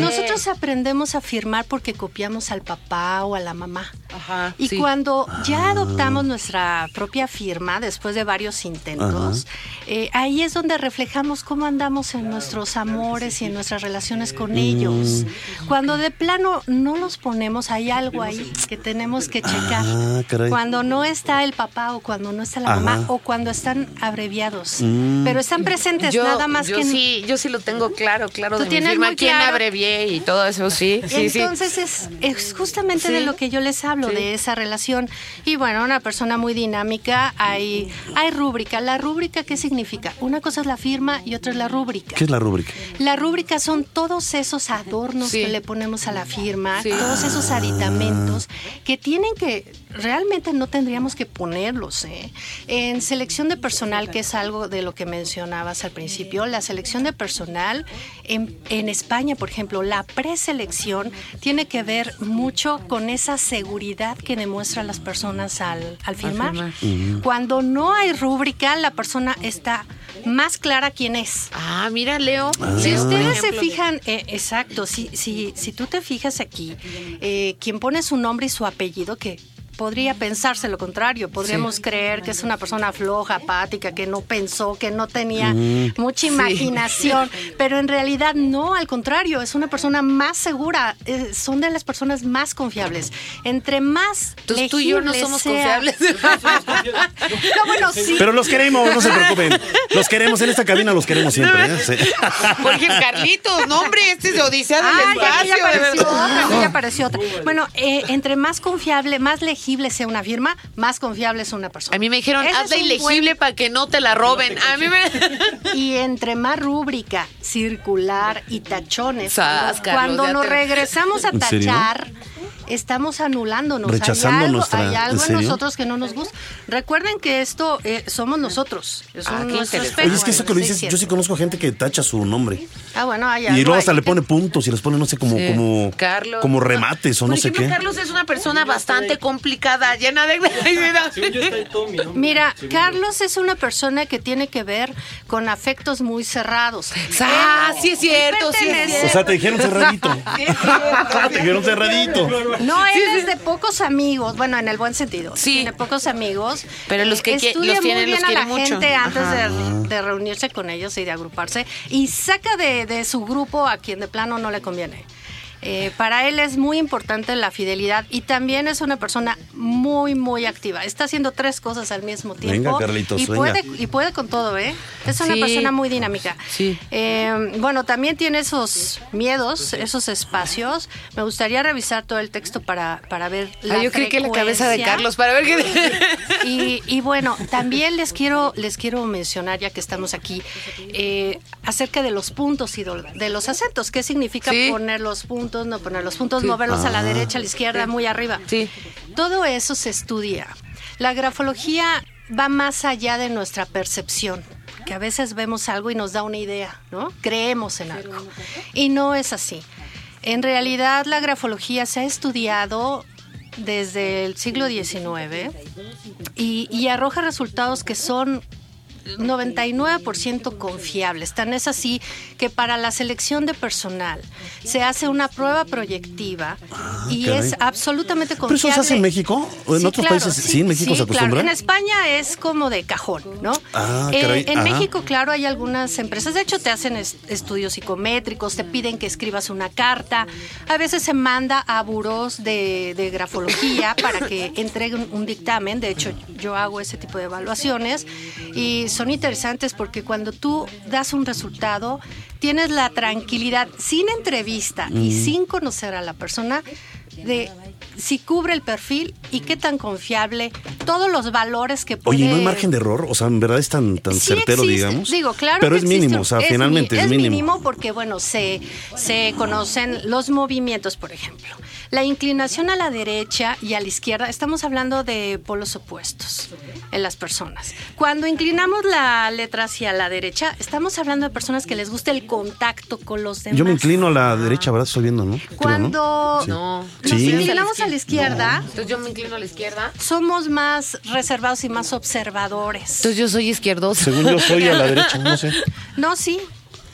Nosotros aprendemos a firmar porque copiamos al papá o a la mamá. Ajá, Y sí. cuando ya adoptamos nuestra propia firma, después de varios intentos, eh, ahí es donde reflejamos cómo andamos en nuestros amores y en nuestras relaciones con ellos. Cuando de plano no los ponemos, hay algo ahí que tenemos que checar. Ah, caray. Cuando no está el papá o cuando no está la Ajá. mamá o cuando están abreviados. Mm. Pero están presentes Yo, nada más yo que... sí, yo sí lo tengo claro, claro Tú de mi tienes firma, muy quién claro. abrevié y todo eso, sí, sí, sí. Entonces es, es justamente Sí. de lo que yo les hablo, Sí. de esa relación. Y bueno, una persona muy dinámica, hay, hay rúbrica. ¿La rúbrica qué significa? Una cosa es la firma y otra es la rúbrica. ¿Qué es la rúbrica? La rúbrica son todos esos adornos Sí. que le ponemos a la firma, Sí. todos esos aditamentos que tienen que, realmente no tendríamos que ponerlos. ¿eh? En selección de personal, que es algo de lo que mencionabas al principio, la selección de personal en, en España, por ejemplo, la preselección tiene que ver mucho con esa seguridad que demuestran las personas al, al firmar. firmar. Cuando no hay rúbrica, la persona está más clara quién es. Ah, mira, Leo. Si Leo, por ustedes se fijan, eh, exacto, si, si, si tú te fijas aquí, eh, quien pone su nombre y su apellido, que podría pensarse lo contrario, podríamos creer que es una persona floja, apática, que no pensó, que no tenía mucha imaginación, pero en realidad no, al contrario, es una persona más segura, eh, son de las personas más confiables. Entre más Entonces tú y yo no somos sea- confiables. no, bueno, sí. Pero los queremos, no se preocupen. Los queremos en esta cabina, los queremos siempre. ¿eh? Sí. Porque Carlitos, no, hombre, este es de Odisea del ya Espacio, de apareció otra, ya apareció otra. Bueno, eh, entre más confiable, más legible sea una firma, más confiable es una persona. A mí me dijeron, Ese hazla ilegible para que no te la roben. A mí me... Y entre más rúbrica, circular y tachones. Cuando Carlos, cuando ya nos te- regresamos a ¿En serio? tachar, estamos anulándonos. Rechazando hay algo, nuestra- hay ¿en algo en, nosotros que no nos gusta. Recuerden que esto eh, somos nosotros. Es Ah, un-. Oye, es que eso que lo dices, sí. yo sí conozco gente que tacha su nombre. Ah, bueno, hay Y algo luego hasta le que- pone puntos y les pone, no sé, como, Sí. como, Carlos. como remates o no sé qué. Carlos es una persona bastante complicada, llena de... Mira, Carlos es una persona que tiene que ver con afectos muy cerrados. Ah, sí es cierto, sí es pertenece- O sea, te dijeron cerradito. te dijeron cerradito. No, él es de pocos amigos, bueno, en el buen sentido. Sí. Tiene pocos amigos. Pero los que estudia los tienen, muy bien los a la mucho. gente antes de, de reunirse con ellos y de agruparse y saca de, de su grupo a quien de plano no le conviene. Eh, para él es muy importante la fidelidad y también es una persona muy, muy activa. Está haciendo tres cosas al mismo tiempo. Venga, Carlitos, y venga. puede y puede con todo, ¿eh? Es una Sí. persona muy dinámica. Sí. Eh, bueno, también tiene esos miedos, esos espacios. Me gustaría revisar todo el texto para, para ver la Ah, yo creí que la cabeza de. Carlos para ver qué... Y, y bueno, también les quiero, les quiero mencionar, ya que estamos aquí, eh, acerca de los puntos y de los acentos. ¿Qué significa Sí. poner los puntos, no poner los puntos, Sí. moverlos a la Ah. derecha, a la izquierda, muy arriba? Sí. Todo eso se estudia. La grafología va más allá de nuestra percepción, que a veces vemos algo y nos da una idea, ¿no? Creemos en algo. Y no es así. En realidad la grafología se ha estudiado desde el siglo XIX y, y arroja resultados que son 99% confiables. Tan es así que para la selección de personal se hace una prueba proyectiva y Ah, caray. es absolutamente ¿Pero confiable. eso se hace en México? ¿O en otros países? Sí, en México se acostumbra. Claro. En España es como de cajón, ¿no? Ah, Eh, en ajá. México, claro, hay algunas empresas, de hecho te hacen es- estudios psicométricos, te piden que escribas una carta, a veces se manda a buros de, de grafología para que entreguen un dictamen, de hecho yo hago ese tipo de evaluaciones y son interesantes porque cuando tú das un resultado, tienes la tranquilidad, sin entrevista y sin conocer a la persona, de si cubre el perfil y qué tan confiable, todos los valores que puede... Oye, ¿y no hay margen de error? O sea, en verdad es tan, tan Sí certero, existe. digamos. Digo, claro Pero que es mínimo, o sea, Es finalmente mi- es mínimo. mínimo porque, bueno, se, se conocen los movimientos, por ejemplo. La inclinación a la derecha y a la izquierda, estamos hablando de polos opuestos en las personas. Cuando inclinamos la letra hacia la derecha, estamos hablando de personas que les gusta el contacto con los demás. Yo me inclino a la derecha, ¿verdad? Estoy viendo, ¿no? Creo, ¿no? Cuando Sí. No. nos Sí. inclinamos a la izquierda, Entonces yo me inclino a la izquierda. somos más reservados y más observadores. Entonces yo soy izquierdoso. Según yo soy a la derecha, no sé. No, sí.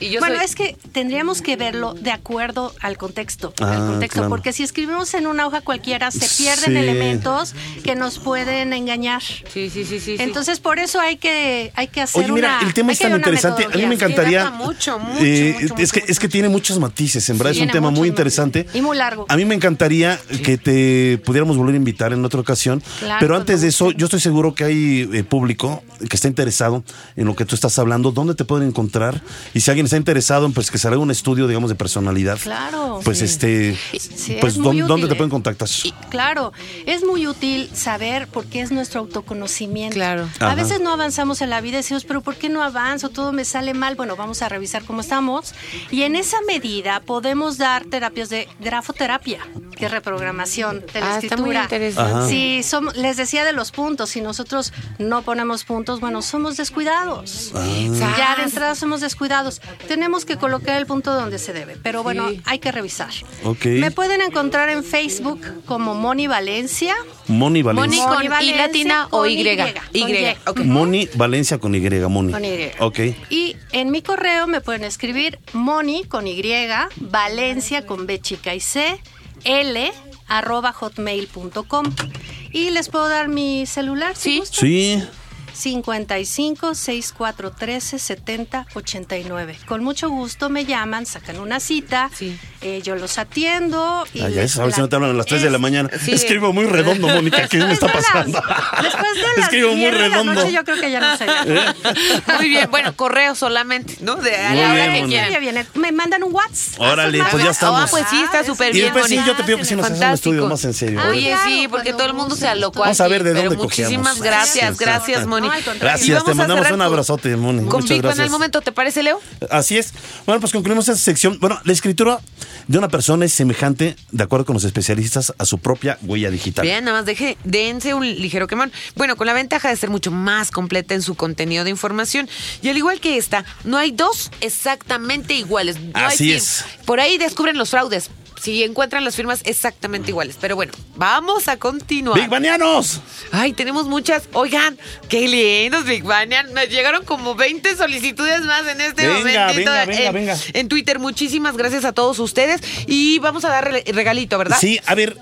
Y yo bueno, soy- es que tendríamos que verlo de acuerdo al contexto, Ah, al contexto, claro. porque si escribimos en una hoja cualquiera se pierden Sí. elementos que nos pueden engañar. Sí, sí, sí, sí. sí. Entonces, por eso hay que hay que hacer Oye, mira, una el tema es tan interesante. A mí me encantaría. mucho, mucho, eh, mucho, es, que, mucho, es que tiene muchos matices, en verdad es un tema muy matices. interesante. Y muy largo. A mí me encantaría que te pudiéramos volver a invitar en otra ocasión. Claro, pero antes de eso, yo estoy seguro que hay eh, público que está interesado en lo que tú estás hablando. ¿Dónde te pueden encontrar? Y si alguien está interesado en pues, que se haga un estudio, digamos, de personalidad. Claro. Pues Sí. este. Sí, pues es muy ¿dónde, útil, dónde te ¿eh? pueden contactar? Y, claro, es muy útil saber por qué es nuestro autoconocimiento. Claro. A Ajá. veces no avanzamos en la vida y decimos, pero ¿por qué no avanzo? Todo me sale mal. Bueno, vamos a revisar cómo estamos. Y en esa medida podemos dar terapias de grafoterapia, que es reprogramación de la Ah, está muy escritura. interesante. Ajá. Si somos, les decía de los puntos, si nosotros no ponemos puntos, bueno, somos descuidados. Ah. Ya de entrada somos descuidados. Tenemos que colocar el punto donde se debe, pero bueno, Sí. hay que revisar. Ok. Me pueden encontrar en Facebook como Moni Valencia. Moni Moni Valencia. con Moni I Valencia latina o con Y. Y, Y. con Y. ok. Moni Valencia con Y, Moni. Con Y. Ok. Y en mi correo me pueden escribir Moni con Y, Valencia con B chica y C, L arroba hotmail.com. Y les puedo dar mi celular. si Sí. Sí. 55 6413 70 89. Con mucho gusto me llaman, sacan una cita, Sí. eh, yo los atiendo. Y Ah, ya es, a ver si no te hablan a las 3 de la es- mañana. Sí. Escribo muy redondo, Mónica. ¿Qué me está de las- pasando? Después de las Escribo muy 10 de la redondo. noche yo creo que ya no sé. Muy bien, bueno, correo solamente, ¿no? De a la hora bien, que quieran. Me mandan un WhatsApp. Órale, es pues ya estamos. Ah, pues sí, está súper Y bien. después sí, yo te pido que si nos hagas un estudio más en serio. Ah, Oye, sí, porque todo el mundo se alocó Vamos a ver de dónde muchísimas gracias, gracias, sí. Moni. No, al Gracias, te mandamos un con- abrazote, Moni. Con Muchas gracias. al momento, ¿te parece, Leo? Así es. Bueno, pues concluimos esta sección. Bueno, la escritura de una persona es semejante, de acuerdo con los especialistas, a su propia huella digital. Bien, nada más deje, dense un ligero quemón. Bueno, con la ventaja de ser mucho más completa en su contenido de información. Y al igual que esta, no hay dos exactamente iguales. No Así es. Por ahí descubren los fraudes. Si encuentran las firmas exactamente iguales. Pero bueno, vamos a continuar. ¡Big Banianos! Ay, tenemos muchas. Oigan, qué lindos, Big Banian. Nos llegaron como 20 solicitudes más en este Venga, momentito venga, venga, en, venga. en Twitter. Muchísimas gracias a todos ustedes. Y vamos a dar re- regalito, ¿verdad? Sí, a ver.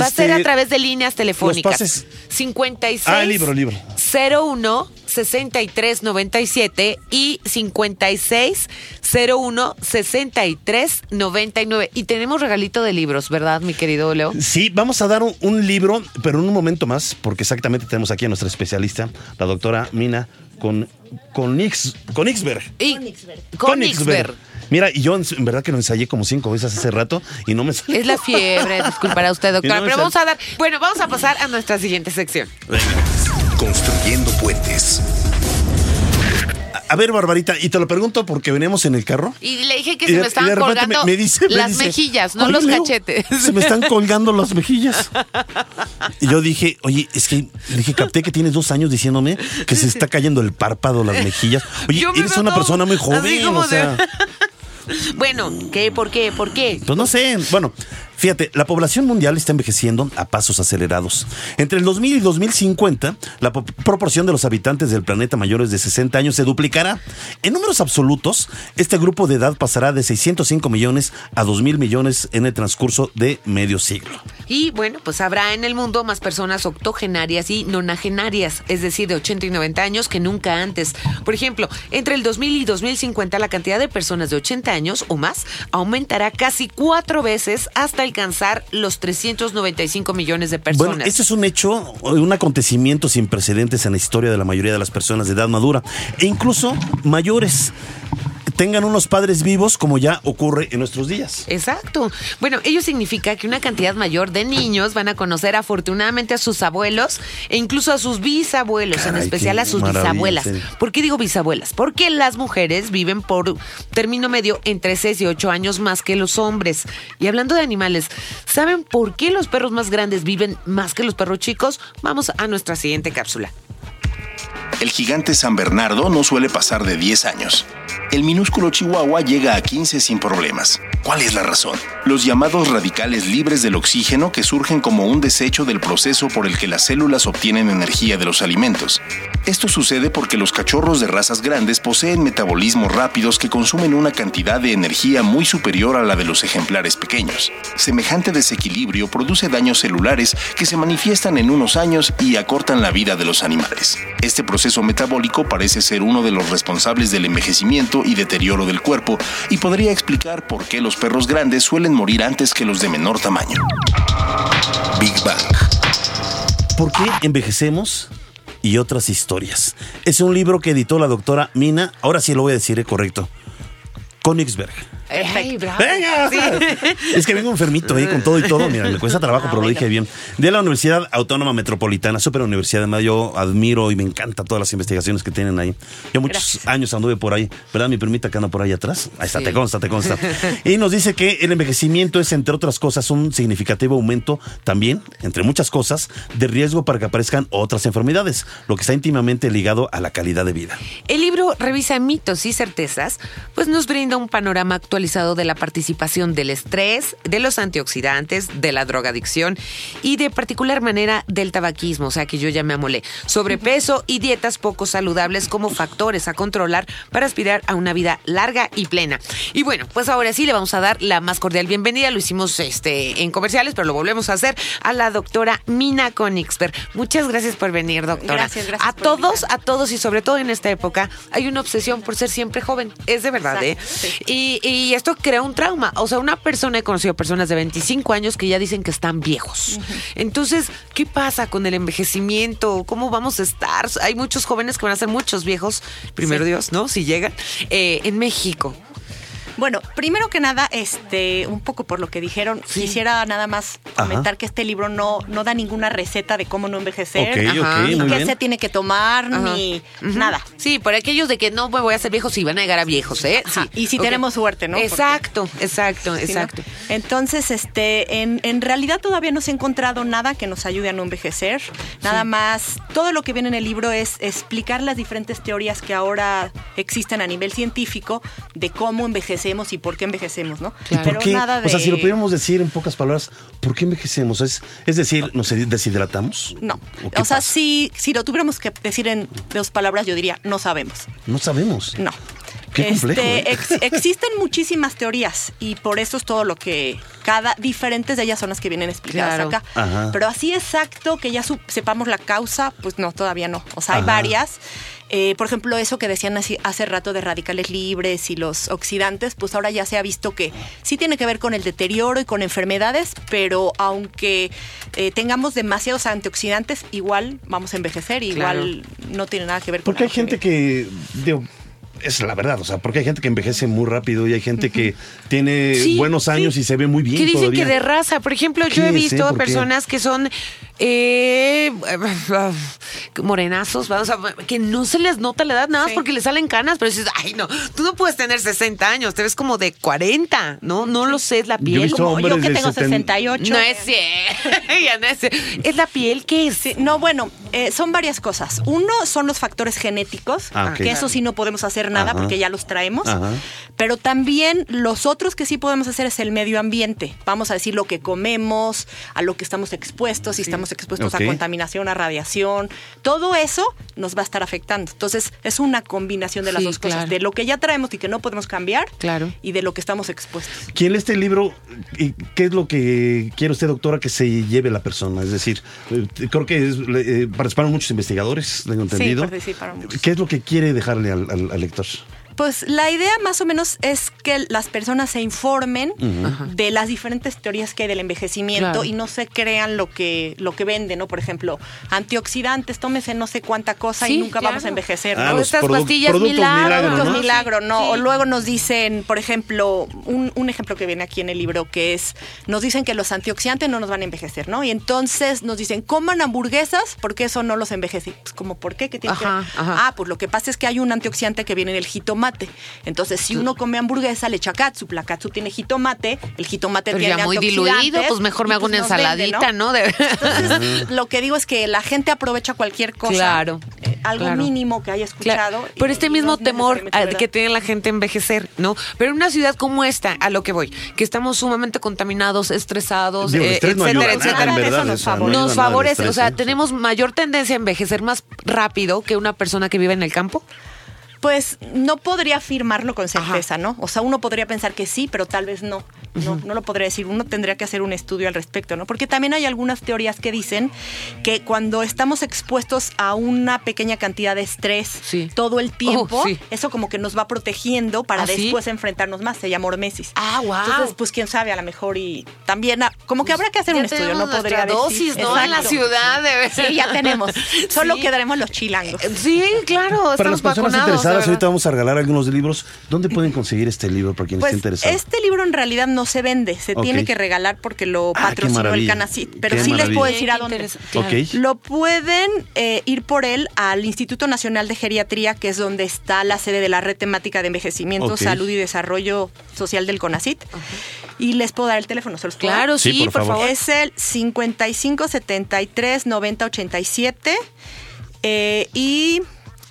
Va a este, ser a través de líneas telefónicas. pases. 56 Ah, libro, libro. 01 63 97 y 56 01 63 99. Y tenemos regalito de libros, ¿verdad, mi querido Leo? Sí, vamos a dar un, un libro, pero en un momento más, porque exactamente tenemos aquí a nuestra especialista, la doctora Mina con, con, Ix- con Ixberg. Y Königsberg. Mira, y yo en, verdad que lo ensayé como cinco veces hace rato y no me salió. Es la fiebre, disculpará usted, doctora. No pero vamos a dar. Bueno, vamos a pasar a nuestra siguiente sección. Construyendo puentes. A ver, Barbarita, y te lo pregunto porque veníamos en el carro. Y le dije que se me estaban colgando me- me dice- me las dice, mejillas, no "Oye, los Leo, cachetes. Se me están colgando las mejillas. Y yo dije, oye, es que dije, capté que tienes dos años diciéndome que se está cayendo el párpado, las mejillas. Oye, Yo eres una persona muy joven, o de- sea. Bueno, ¿qué? ¿Por qué? ¿Por qué? Pues no sé. Bueno, fíjate, la población mundial está envejeciendo a pasos acelerados. Entre el 2000 y 2050, la po- proporción de los habitantes del planeta mayores de 60 años se duplicará. En números absolutos, este grupo de edad pasará de 605 millones a 2 mil millones en el transcurso de medio siglo. Y bueno, pues habrá en el mundo más personas octogenarias y nonagenarias, es decir, de 80 y 90 años que nunca antes. Por ejemplo, entre el 2000 y 2050 la cantidad de personas de 80 años o más aumentará casi cuatro veces hasta alcanzar los 395 millones de personas. Bueno, este es un hecho, un acontecimiento sin precedentes en la historia de la mayoría de las personas de edad madura e incluso mayores tengan unos padres vivos como ya ocurre en nuestros días. Exacto. Bueno, ello significa que una cantidad mayor de niños van a conocer afortunadamente a sus abuelos e incluso a sus bisabuelos, en especial a sus bisabuelas. sí. ¿Por qué digo bisabuelas? Porque las mujeres viven por término medio entre 6 y 8 años más que los hombres. Y hablando de animales, ¿saben por qué los perros más grandes viven más que los perros chicos? Vamos a nuestra siguiente cápsula. El gigante San Bernardo no suele pasar de 10 años. El minúsculo Chihuahua llega a 15 sin problemas. ¿Cuál es la razón? Los llamados radicales libres del oxígeno que surgen como un desecho del proceso por el que las células obtienen energía de los alimentos. Esto sucede porque los cachorros de razas grandes poseen metabolismos rápidos que consumen una cantidad de energía muy superior a la de los ejemplares pequeños. Semejante desequilibrio produce daños celulares que se manifiestan en unos años y acortan la vida de los animales. Este proceso metabólico parece ser uno de los responsables del envejecimiento y deterioro del cuerpo y podría explicar por qué los perros grandes suelen morir antes que los de menor tamaño. Big Bang. ¿Por qué envejecemos? Y otras historias. Es un libro que editó la doctora Mina, ahora sí lo voy a decir eh, correcto, Königsberg. ¡Venga! Es que vengo enfermito ahí con todo y todo. Mira, me cuesta trabajo, pero lo dije bien. De la Universidad Autónoma Metropolitana, super universidad. además, Yo admiro y me encanta todas las investigaciones que tienen ahí. Yo muchos años anduve por ahí, ¿verdad? Mi permita que anda por ahí atrás. Ahí está, Sí. te consta, te consta. Y nos dice que el envejecimiento es, entre otras cosas, un significativo aumento también, entre muchas cosas, de riesgo para que aparezcan otras enfermedades, lo que está íntimamente ligado a la calidad de vida. El libro revisa mitos y certezas, pues nos brinda un panorama actualizado de la participación del estrés, de los antioxidantes, de la drogadicción y de particular manera del tabaquismo, o sea que yo ya me amolé, sobrepeso y dietas poco saludables como factores a controlar para aspirar a una vida larga y plena. Y bueno, pues ahora sí le vamos a dar la más cordial bienvenida, lo hicimos este en comerciales, pero lo volvemos a hacer a la doctora Mina Konigsberg. Muchas gracias por venir, doctora. Gracias, gracias A todos, a todos y sobre todo en esta época hay una obsesión por ser siempre joven. Es de verdad, ¿eh? Y esto crea un trauma. O sea, una persona, he conocido personas de 25 años que ya dicen que están viejos. Entonces, ¿qué pasa con el envejecimiento? ¿Cómo vamos a estar? Hay muchos jóvenes que van a ser muchos viejos, primero Sí. Dios, ¿no? Si llegan, eh, en México. Bueno, primero que nada, este, un poco por lo que dijeron, quisiera nada más Ajá. comentar que este libro no, no da ninguna receta de cómo no envejecer, Ok, ok, ni qué bien. se tiene que tomar, Ajá. ni nada. Sí, por aquellos de que no me voy a hacer viejos y van a llegar a viejos, ¿eh? Sí. y si tenemos suerte, ¿no? Porque- Exacto, exacto, exacto. Entonces, este, en, en realidad todavía no se ha encontrado nada que nos ayude a no envejecer. Nada más, todo lo que viene en el libro es explicar las diferentes teorías que ahora existen a nivel científico de cómo envejecemos y por qué envejecemos, ¿no? ¿Y por Pero qué? nada de... O sea, si lo pudiéramos decir en pocas palabras, ¿por qué envejecemos? Es, es decir, ¿nos deshidratamos? No. ¿O sea, si, si lo tuviéramos que decir en dos palabras, yo diría, no sabemos. No sabemos. No. Qué complejo, Este, ¿eh? ex- existen muchísimas teorías y por eso es todo lo que cada diferentes de ellas son las que vienen explicadas Claro. acá. Ajá. Pero así exacto que ya sepamos la causa, pues no, todavía no. O sea, hay Ajá. varias. Eh, por ejemplo, eso que decían así- hace rato de radicales libres y los oxidantes, pues ahora ya se ha visto que sí tiene que ver con el deterioro y con enfermedades, pero aunque eh, tengamos demasiados antioxidantes, igual vamos a envejecer, igual no tiene nada que ver con Porque hay gente que, digo, es la verdad, o sea, porque hay gente que envejece muy rápido y hay gente que tiene Sí, buenos años sí. y se ve muy bien Que dicen todavía. que de raza. Por ejemplo, yo ¿Qué he visto qué? personas que son eh, morenazos, vamos a, que no se les nota la edad nada más Sí. porque les salen canas, pero dices, ay, no, tú no puedes tener 60 años, te ves como de 40, ¿no? No lo sé, es la Yo he piel. visto Como yo que de tengo 70. 68. No es cierto. Ya no es cierto. Es la piel que es. Sí, no, bueno, eh, son varias cosas. Uno son los factores genéticos, Ah, que eso sí no podemos hacer nada Ajá. porque ya los traemos. Ajá. Pero también los otros que sí podemos hacer es el medio ambiente. Vamos a decir lo que comemos, a lo que estamos expuestos, si estamos expuestos a contaminación, a radiación. Todo eso nos va a estar afectando. Entonces, es una combinación de las Sí, dos cosas. claro. De lo que ya traemos y que no podemos cambiar. Claro. Y de lo que estamos expuestos. ¿Quién lee este libro? ¿Qué es lo que quiere usted, doctora, que se lleve la persona? Es decir, eh, creo que es- eh, participaron muchos investigadores, tengo entendido. participaron muchos. ¿Qué es lo que quiere dejarle al, al- al lector? Petters. Pues la idea más o menos es que las personas se informen de las diferentes teorías que hay del envejecimiento Claro. y no se crean lo que lo que venden, ¿no? Por ejemplo, antioxidantes, tómese no sé cuánta cosa Sí, y nunca claro. vamos a envejecer. Ah, ¿no? Estas pastillas milagro, milagro, ¿no? milagro, ¿no? Sí. O luego nos dicen, por ejemplo, un, un ejemplo que viene aquí en el libro, que es, nos dicen que los antioxidantes no nos van a envejecer, ¿no? Y entonces nos dicen, coman hamburguesas porque eso no los envejece. Pues como, ¿por qué? ¿Qué tiene que Ajá, ver? ajá. Ah, pues lo que pasa es que hay un antioxidante que viene en el jitomate. Entonces, si uno come hamburguesa, le echa katsup. La tiene jitomate, el jitomate Pero tiene ya muy diluido, pues mejor me hago una nos vende, ensaladita, ¿no? De- Entonces, lo que digo es que la gente aprovecha cualquier cosa, Claro, eh, algo claro. mínimo que haya escuchado. Claro, y- por este mismo no es temor que tiene la gente envejecer, ¿no? Pero en una ciudad como esta, a lo que voy, que estamos sumamente contaminados, estresados, Digo, eh, estrés no etcétera, ayuda nada, etcétera. verdad, Eso nos no favorece. Nos favorece, estrés, o sea, ¿eh? tenemos mayor tendencia a envejecer más rápido que una persona que vive en el campo. Pues no podría afirmarlo con certeza, ¿no? O sea, uno podría pensar que sí, pero tal vez no. No, no lo podría decir. Uno tendría que hacer un estudio al respecto, ¿no? Porque también hay algunas teorías que dicen que cuando estamos expuestos a una pequeña cantidad de estrés Sí. todo el tiempo, Oh, sí. eso como que nos va protegiendo para ¿Ah, sí? después enfrentarnos más. Se llama hormesis. Ah, guau. Entonces, pues quién sabe, a lo mejor y también, como que habrá que hacer Ya un estudio, no podría decir. dosis, ¿no? En la ciudad. de- Sí, ya tenemos. Solo quedaremos los chilangos. Sí, claro, Para estamos las personas vacunados, interesadas, de ahorita vamos a regalar algunos libros. ¿Dónde pueden conseguir este libro para quien Pues esté interesado? este libro en realidad no se vende, se tiene que regalar porque lo Ah, patrocinó el. Canacit. Pero Qué sí les puedo decir a dónde. Lo pueden eh, ir por él al Instituto Nacional de Geriatría, que es donde está la sede de la Red Temática de Envejecimiento. Salud y Desarrollo Social del CONACIT. Y les puedo dar el teléfono, ¿se los puedo dar? Claro, Sí, sí, por por, favor. favor. Es el 55 73 90 87 eh, y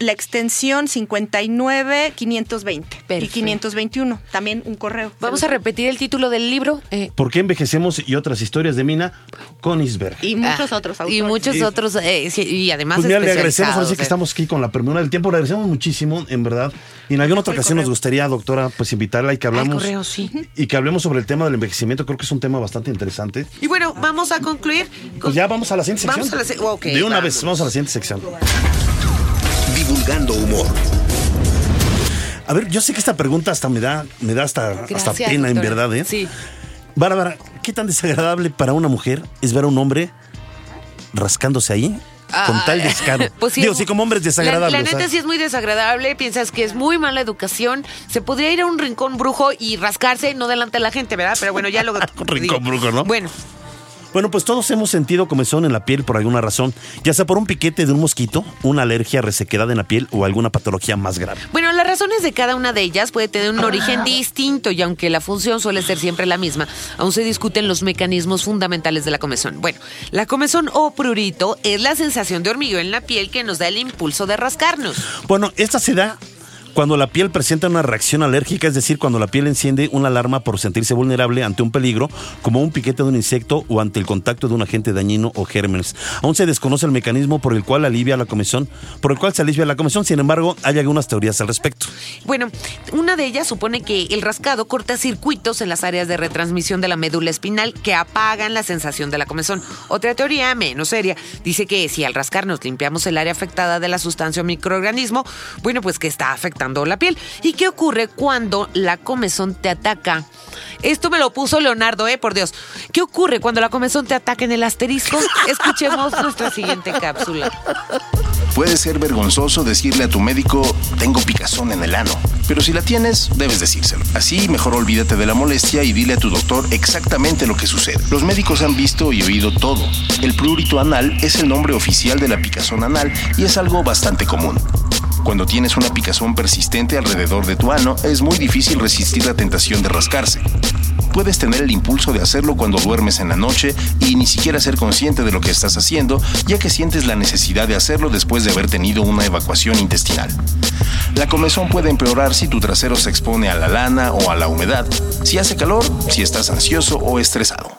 la extensión 59 520 y Perfecto. 521. También un correo. Vamos a repetir el título del libro. eh, ¿Por qué envejecemos y otras historias de Mina con Isberg? Y muchos ah, otros autores. Y muchos Y- otros, eh, sí, y además Pues mira, le agradecemos, ahora sí que eh. estamos aquí con la premura del tiempo, le agradecemos muchísimo, en verdad. Y en alguna otra ocasión nos gustaría, doctora, pues invitarla y que hablamos correo, sí. y que hablemos sobre el tema del envejecimiento. Creo que es un tema bastante interesante. Y bueno, vamos a concluir. con- Pues ya vamos a la siguiente sección. Vamos a la se- ok, de una vamos. vez, vamos a la siguiente sección. Divulgando humor. A ver, yo sé que esta pregunta hasta me da, me da hasta, hasta pena, en verdad, ¿eh? Sí. Bárbara, ¿qué tan desagradable para una mujer es ver a un hombre rascándose ahí con tal descaro. Pues sí, Digo, sí, como hombres desagradables. La, la neta ¿sabes? sí es muy desagradable, piensas que es muy mala educación. Se podría ir a un rincón brujo y rascarse, no delante de la gente, ¿verdad? Pero bueno, ya lo Un rincón brujo, ¿no? Bueno, Bueno, pues todos hemos sentido comezón en la piel por alguna razón, ya sea por un piquete de un mosquito, una alergia, resequedad en la piel o alguna patología más grave. Bueno, las razones de cada una de ellas puede tener un origen distinto y aunque la función suele ser siempre la misma, aún se discuten los mecanismos fundamentales de la comezón. Bueno, la comezón o prurito es la sensación de hormigueo en la piel que nos da el impulso de rascarnos. Bueno, esta se da cuando la piel presenta una reacción alérgica, es decir, cuando la piel enciende una alarma por sentirse vulnerable ante un peligro, como un piquete de un insecto o ante el contacto de un agente dañino o gérmenes. Aún se desconoce el mecanismo por el cual alivia la comezón, por el cual se alivia la comezón, sin embargo, hay algunas teorías al respecto. Bueno, una de ellas supone que el rascado corta circuitos en las áreas de retransmisión de la médula espinal que apagan la sensación de la comezón. Otra teoría, menos seria, dice que si al rascarnos limpiamos el área afectada de la sustancia o microorganismo, bueno, pues que está afectando la piel. ¿Y qué ocurre cuando la comezón te ataca? Esto me lo puso Leonardo, eh, por Dios. ¿Qué ocurre cuando la comezón te ataca en el asterisco? Escuchemos nuestra siguiente cápsula. Puede ser vergonzoso decirle a tu médico, tengo picazón en el ano. Pero si la tienes, debes decírselo. Así, mejor olvídate de la molestia y dile a tu doctor exactamente lo que sucede. Los médicos han visto y oído todo. El prurito anal es el nombre oficial de la picazón anal y es algo bastante común. Cuando tienes una picazón persistente alrededor de tu ano, es muy difícil resistir la tentación de rascarse. Puedes tener el impulso de hacerlo cuando duermes en la noche y ni siquiera ser consciente de lo que estás haciendo, ya que sientes la necesidad de hacerlo después de haber tenido una evacuación intestinal. La comezón puede empeorar si tu trasero se expone a la lana o a la humedad, si hace calor, si estás ansioso o estresado.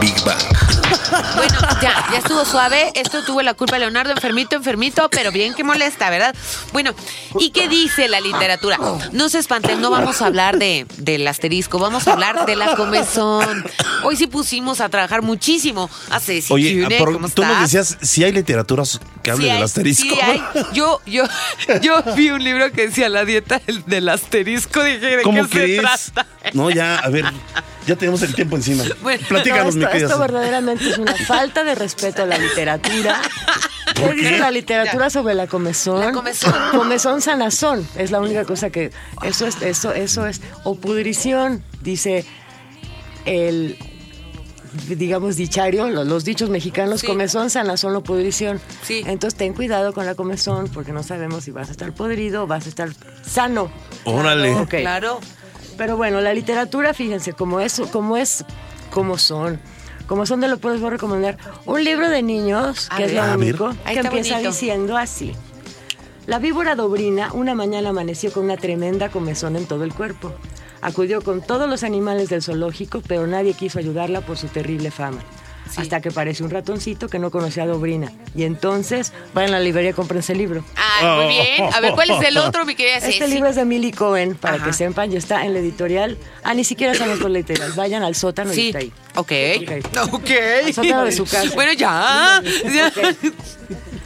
Big Bang. Bueno, ya, ya estuvo suave. Esto tuvo la culpa Leonardo, enfermito, enfermito, pero bien que molesta, ¿verdad? Bueno, ¿y qué dice la literatura? No se espanten, no vamos a hablar de, del asterisco, vamos a hablar de la comezón. Hoy sí pusimos a trabajar muchísimo a Ceci Oye, Cune, por- ¿cómo tú nos estás? decías si hay literaturas que hablen Sí del asterisco. sí hay. Yo, yo, yo vi un libro que decía la dieta del, del asterisco. Dije, ¿de ¿Cómo qué crees? se trata? No, ya, a ver, ya tenemos el tiempo encima. Bueno, Platícanos, No, mi esto, querida esto verdaderamente es una falta de respeto a la literatura. ¿Qué ¿Por dice la literatura sobre la comezón? La comezón. Comezón, sanazón. Es la única cosa que. Eso es, eso, eso es. O pudrición, dice el. Digamos, dichario, lo- los, dichos mexicanos, Sí. comezón, sanazón o pudrición. Sí. Entonces ten cuidado con la comezón porque no sabemos si vas a estar podrido o vas a estar sano. Órale. Ok. Claro. Pero bueno, la literatura, fíjense, como es, como es, como son. Como son de lo puedo recomendar un libro de niños, A que es ver. lo A ver. único, que empieza bonito. diciendo así. La víbora dobrina una mañana amaneció con una tremenda comezón en todo el cuerpo. Acudió con todos los animales del zoológico, pero nadie quiso ayudarla por su terrible fama. Sí. Hasta que apareció un ratoncito que no conocía a Dobrina. Y entonces, vayan a la librería y cómprense el libro. Ah, muy bien. A ver, ¿cuál es el otro, mi querida Este libro es de Millie Cohen, para Ajá. que sepan, ya está en la editorial. Ah, ni siquiera están en la editorial. Vayan al sótano y Sí, está ahí. ok. Ok. Al sótano de su casa. Bueno, ya. ya.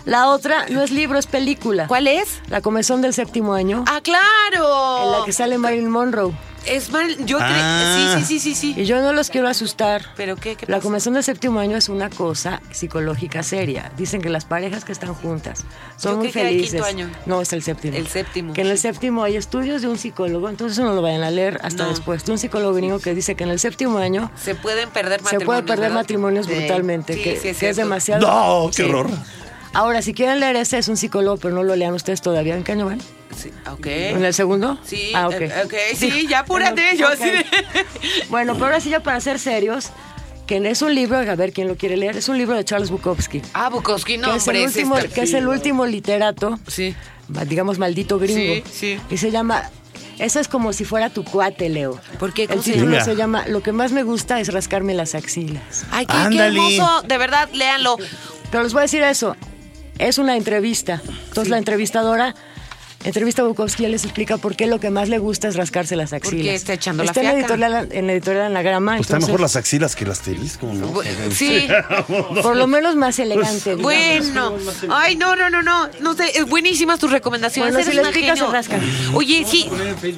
La otra no es libro, es película. ¿Cuál es? La comezón del séptimo año, Ah, claro. en la que sale Marilyn Monroe. Es mal, yo creo. Ah. Sí, sí, sí, sí, sí. Y yo no los quiero asustar. ¿Pero qué? ¿Qué La pasa? comezón del séptimo año es una cosa psicológica seria. Dicen que las parejas que están juntas son Yo muy que felices. quinto año. No, es el séptimo. El séptimo. Que en el séptimo hay estudios de un psicólogo, entonces no lo vayan a leer hasta No. después. De un psicólogo gringo que dice que en el séptimo año Se pueden perder se matrimonios. puede perder ¿verdad? matrimonios Sí. brutalmente, Sí, que, sí, que es demasiado. No, qué Sí. horror. Ahora, si quieren leer ese, es un psicólogo, pero no lo lean ustedes todavía. ¿En qué año van? Sí, ok. ¿En el segundo? Sí, Ah, ok. eh, sí, ya apúrate, yo así de- Bueno, pero ahora sí ya para ser serios, que es un libro, a ver quién lo quiere leer, es un libro de Charles Bukowski. Ah, Bukowski, no, que, es hombre, el último, que es el último literato, Sí. digamos, maldito gringo. Sí, sí. Y se llama... Eso es como si fuera tu cuate, Leo. ¿Por qué? ¿Cómo El se título llama? se llama Lo que más me gusta es rascarme las axilas. Ay, qué, hermoso. De verdad, léanlo. Pero les voy a decir eso. Es una entrevista. Entonces la entrevistadora entrevista a Bukowski y les explica por qué lo que más le gusta es rascarse las axilas. Porque está echando la Está en la editorial, en la editorial Anagrama. Pues está entonces, mejor las axilas que el asterisco, ¿no? Sí. Por lo menos más elegante. Bueno, ay, no, no, no, no, no sé, es buenísimas tus recomendaciones. Bueno, si les una pica, se genio. rascan. Oye, sí,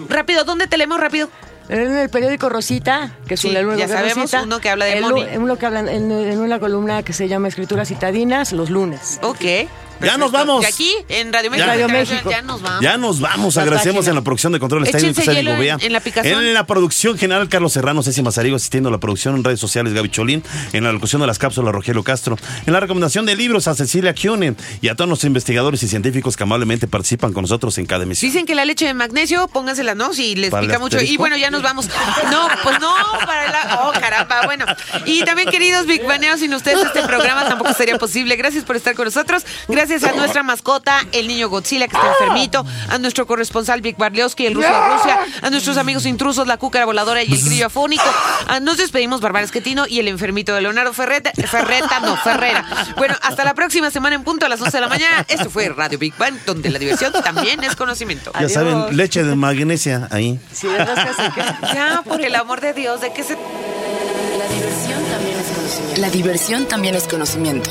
rápido, ¿dónde te leemos rápido? En el periódico Rosita, que es Sí, un ya de sabemos, Rosita, uno que habla de el Moni. Uno que habla en, en una columna que se llama Escrituras Citadinas, los lunes. Ok. Ya nos vamos. Y aquí, en Radio México, Radio Internacional, México. ya nos vamos. Ya nos vamos, La agradecemos página. en la producción de Eric hielo en- en la. En la producción general Carlos Serrano, Ceci Mazarigo asistiendo a la producción en redes sociales Gaby Cholín, en la locución de las cápsulas Rogelio Castro, en la recomendación de libros a Cecilia Kuhne y a todos nuestros investigadores y científicos que amablemente participan con nosotros en cada emisión. Dicen que la leche de magnesio, póngansela, ¿no? Si les ¿Para el pica mucho. Y bueno, ya nos vamos. No, pues no, para la. Oh, caramba, bueno. Y también, queridos Big Baneos, sin ustedes este programa tampoco sería posible. Gracias por estar con nosotros. Gracias a nuestra mascota, el niño Godzilla, que está enfermito. A nuestro corresponsal, Vic Barleowski, el ruso de Rusia. A nuestros amigos intrusos, la cúcara voladora y el grillo afónico. Ah, nos despedimos, Bárbara Esquetino y el enfermito de Leonardo Ferreta. Ferreta, no, Ferrera. Bueno, hasta la próxima semana en punto a las 11 de la mañana. Esto fue Radio Big Bang, donde la diversión también es conocimiento. Ya saben, leche de magnesia ahí. Que- Ya, por el amor de Dios, ¿de qué se La diversión también es conocimiento. La diversión también es conocimiento.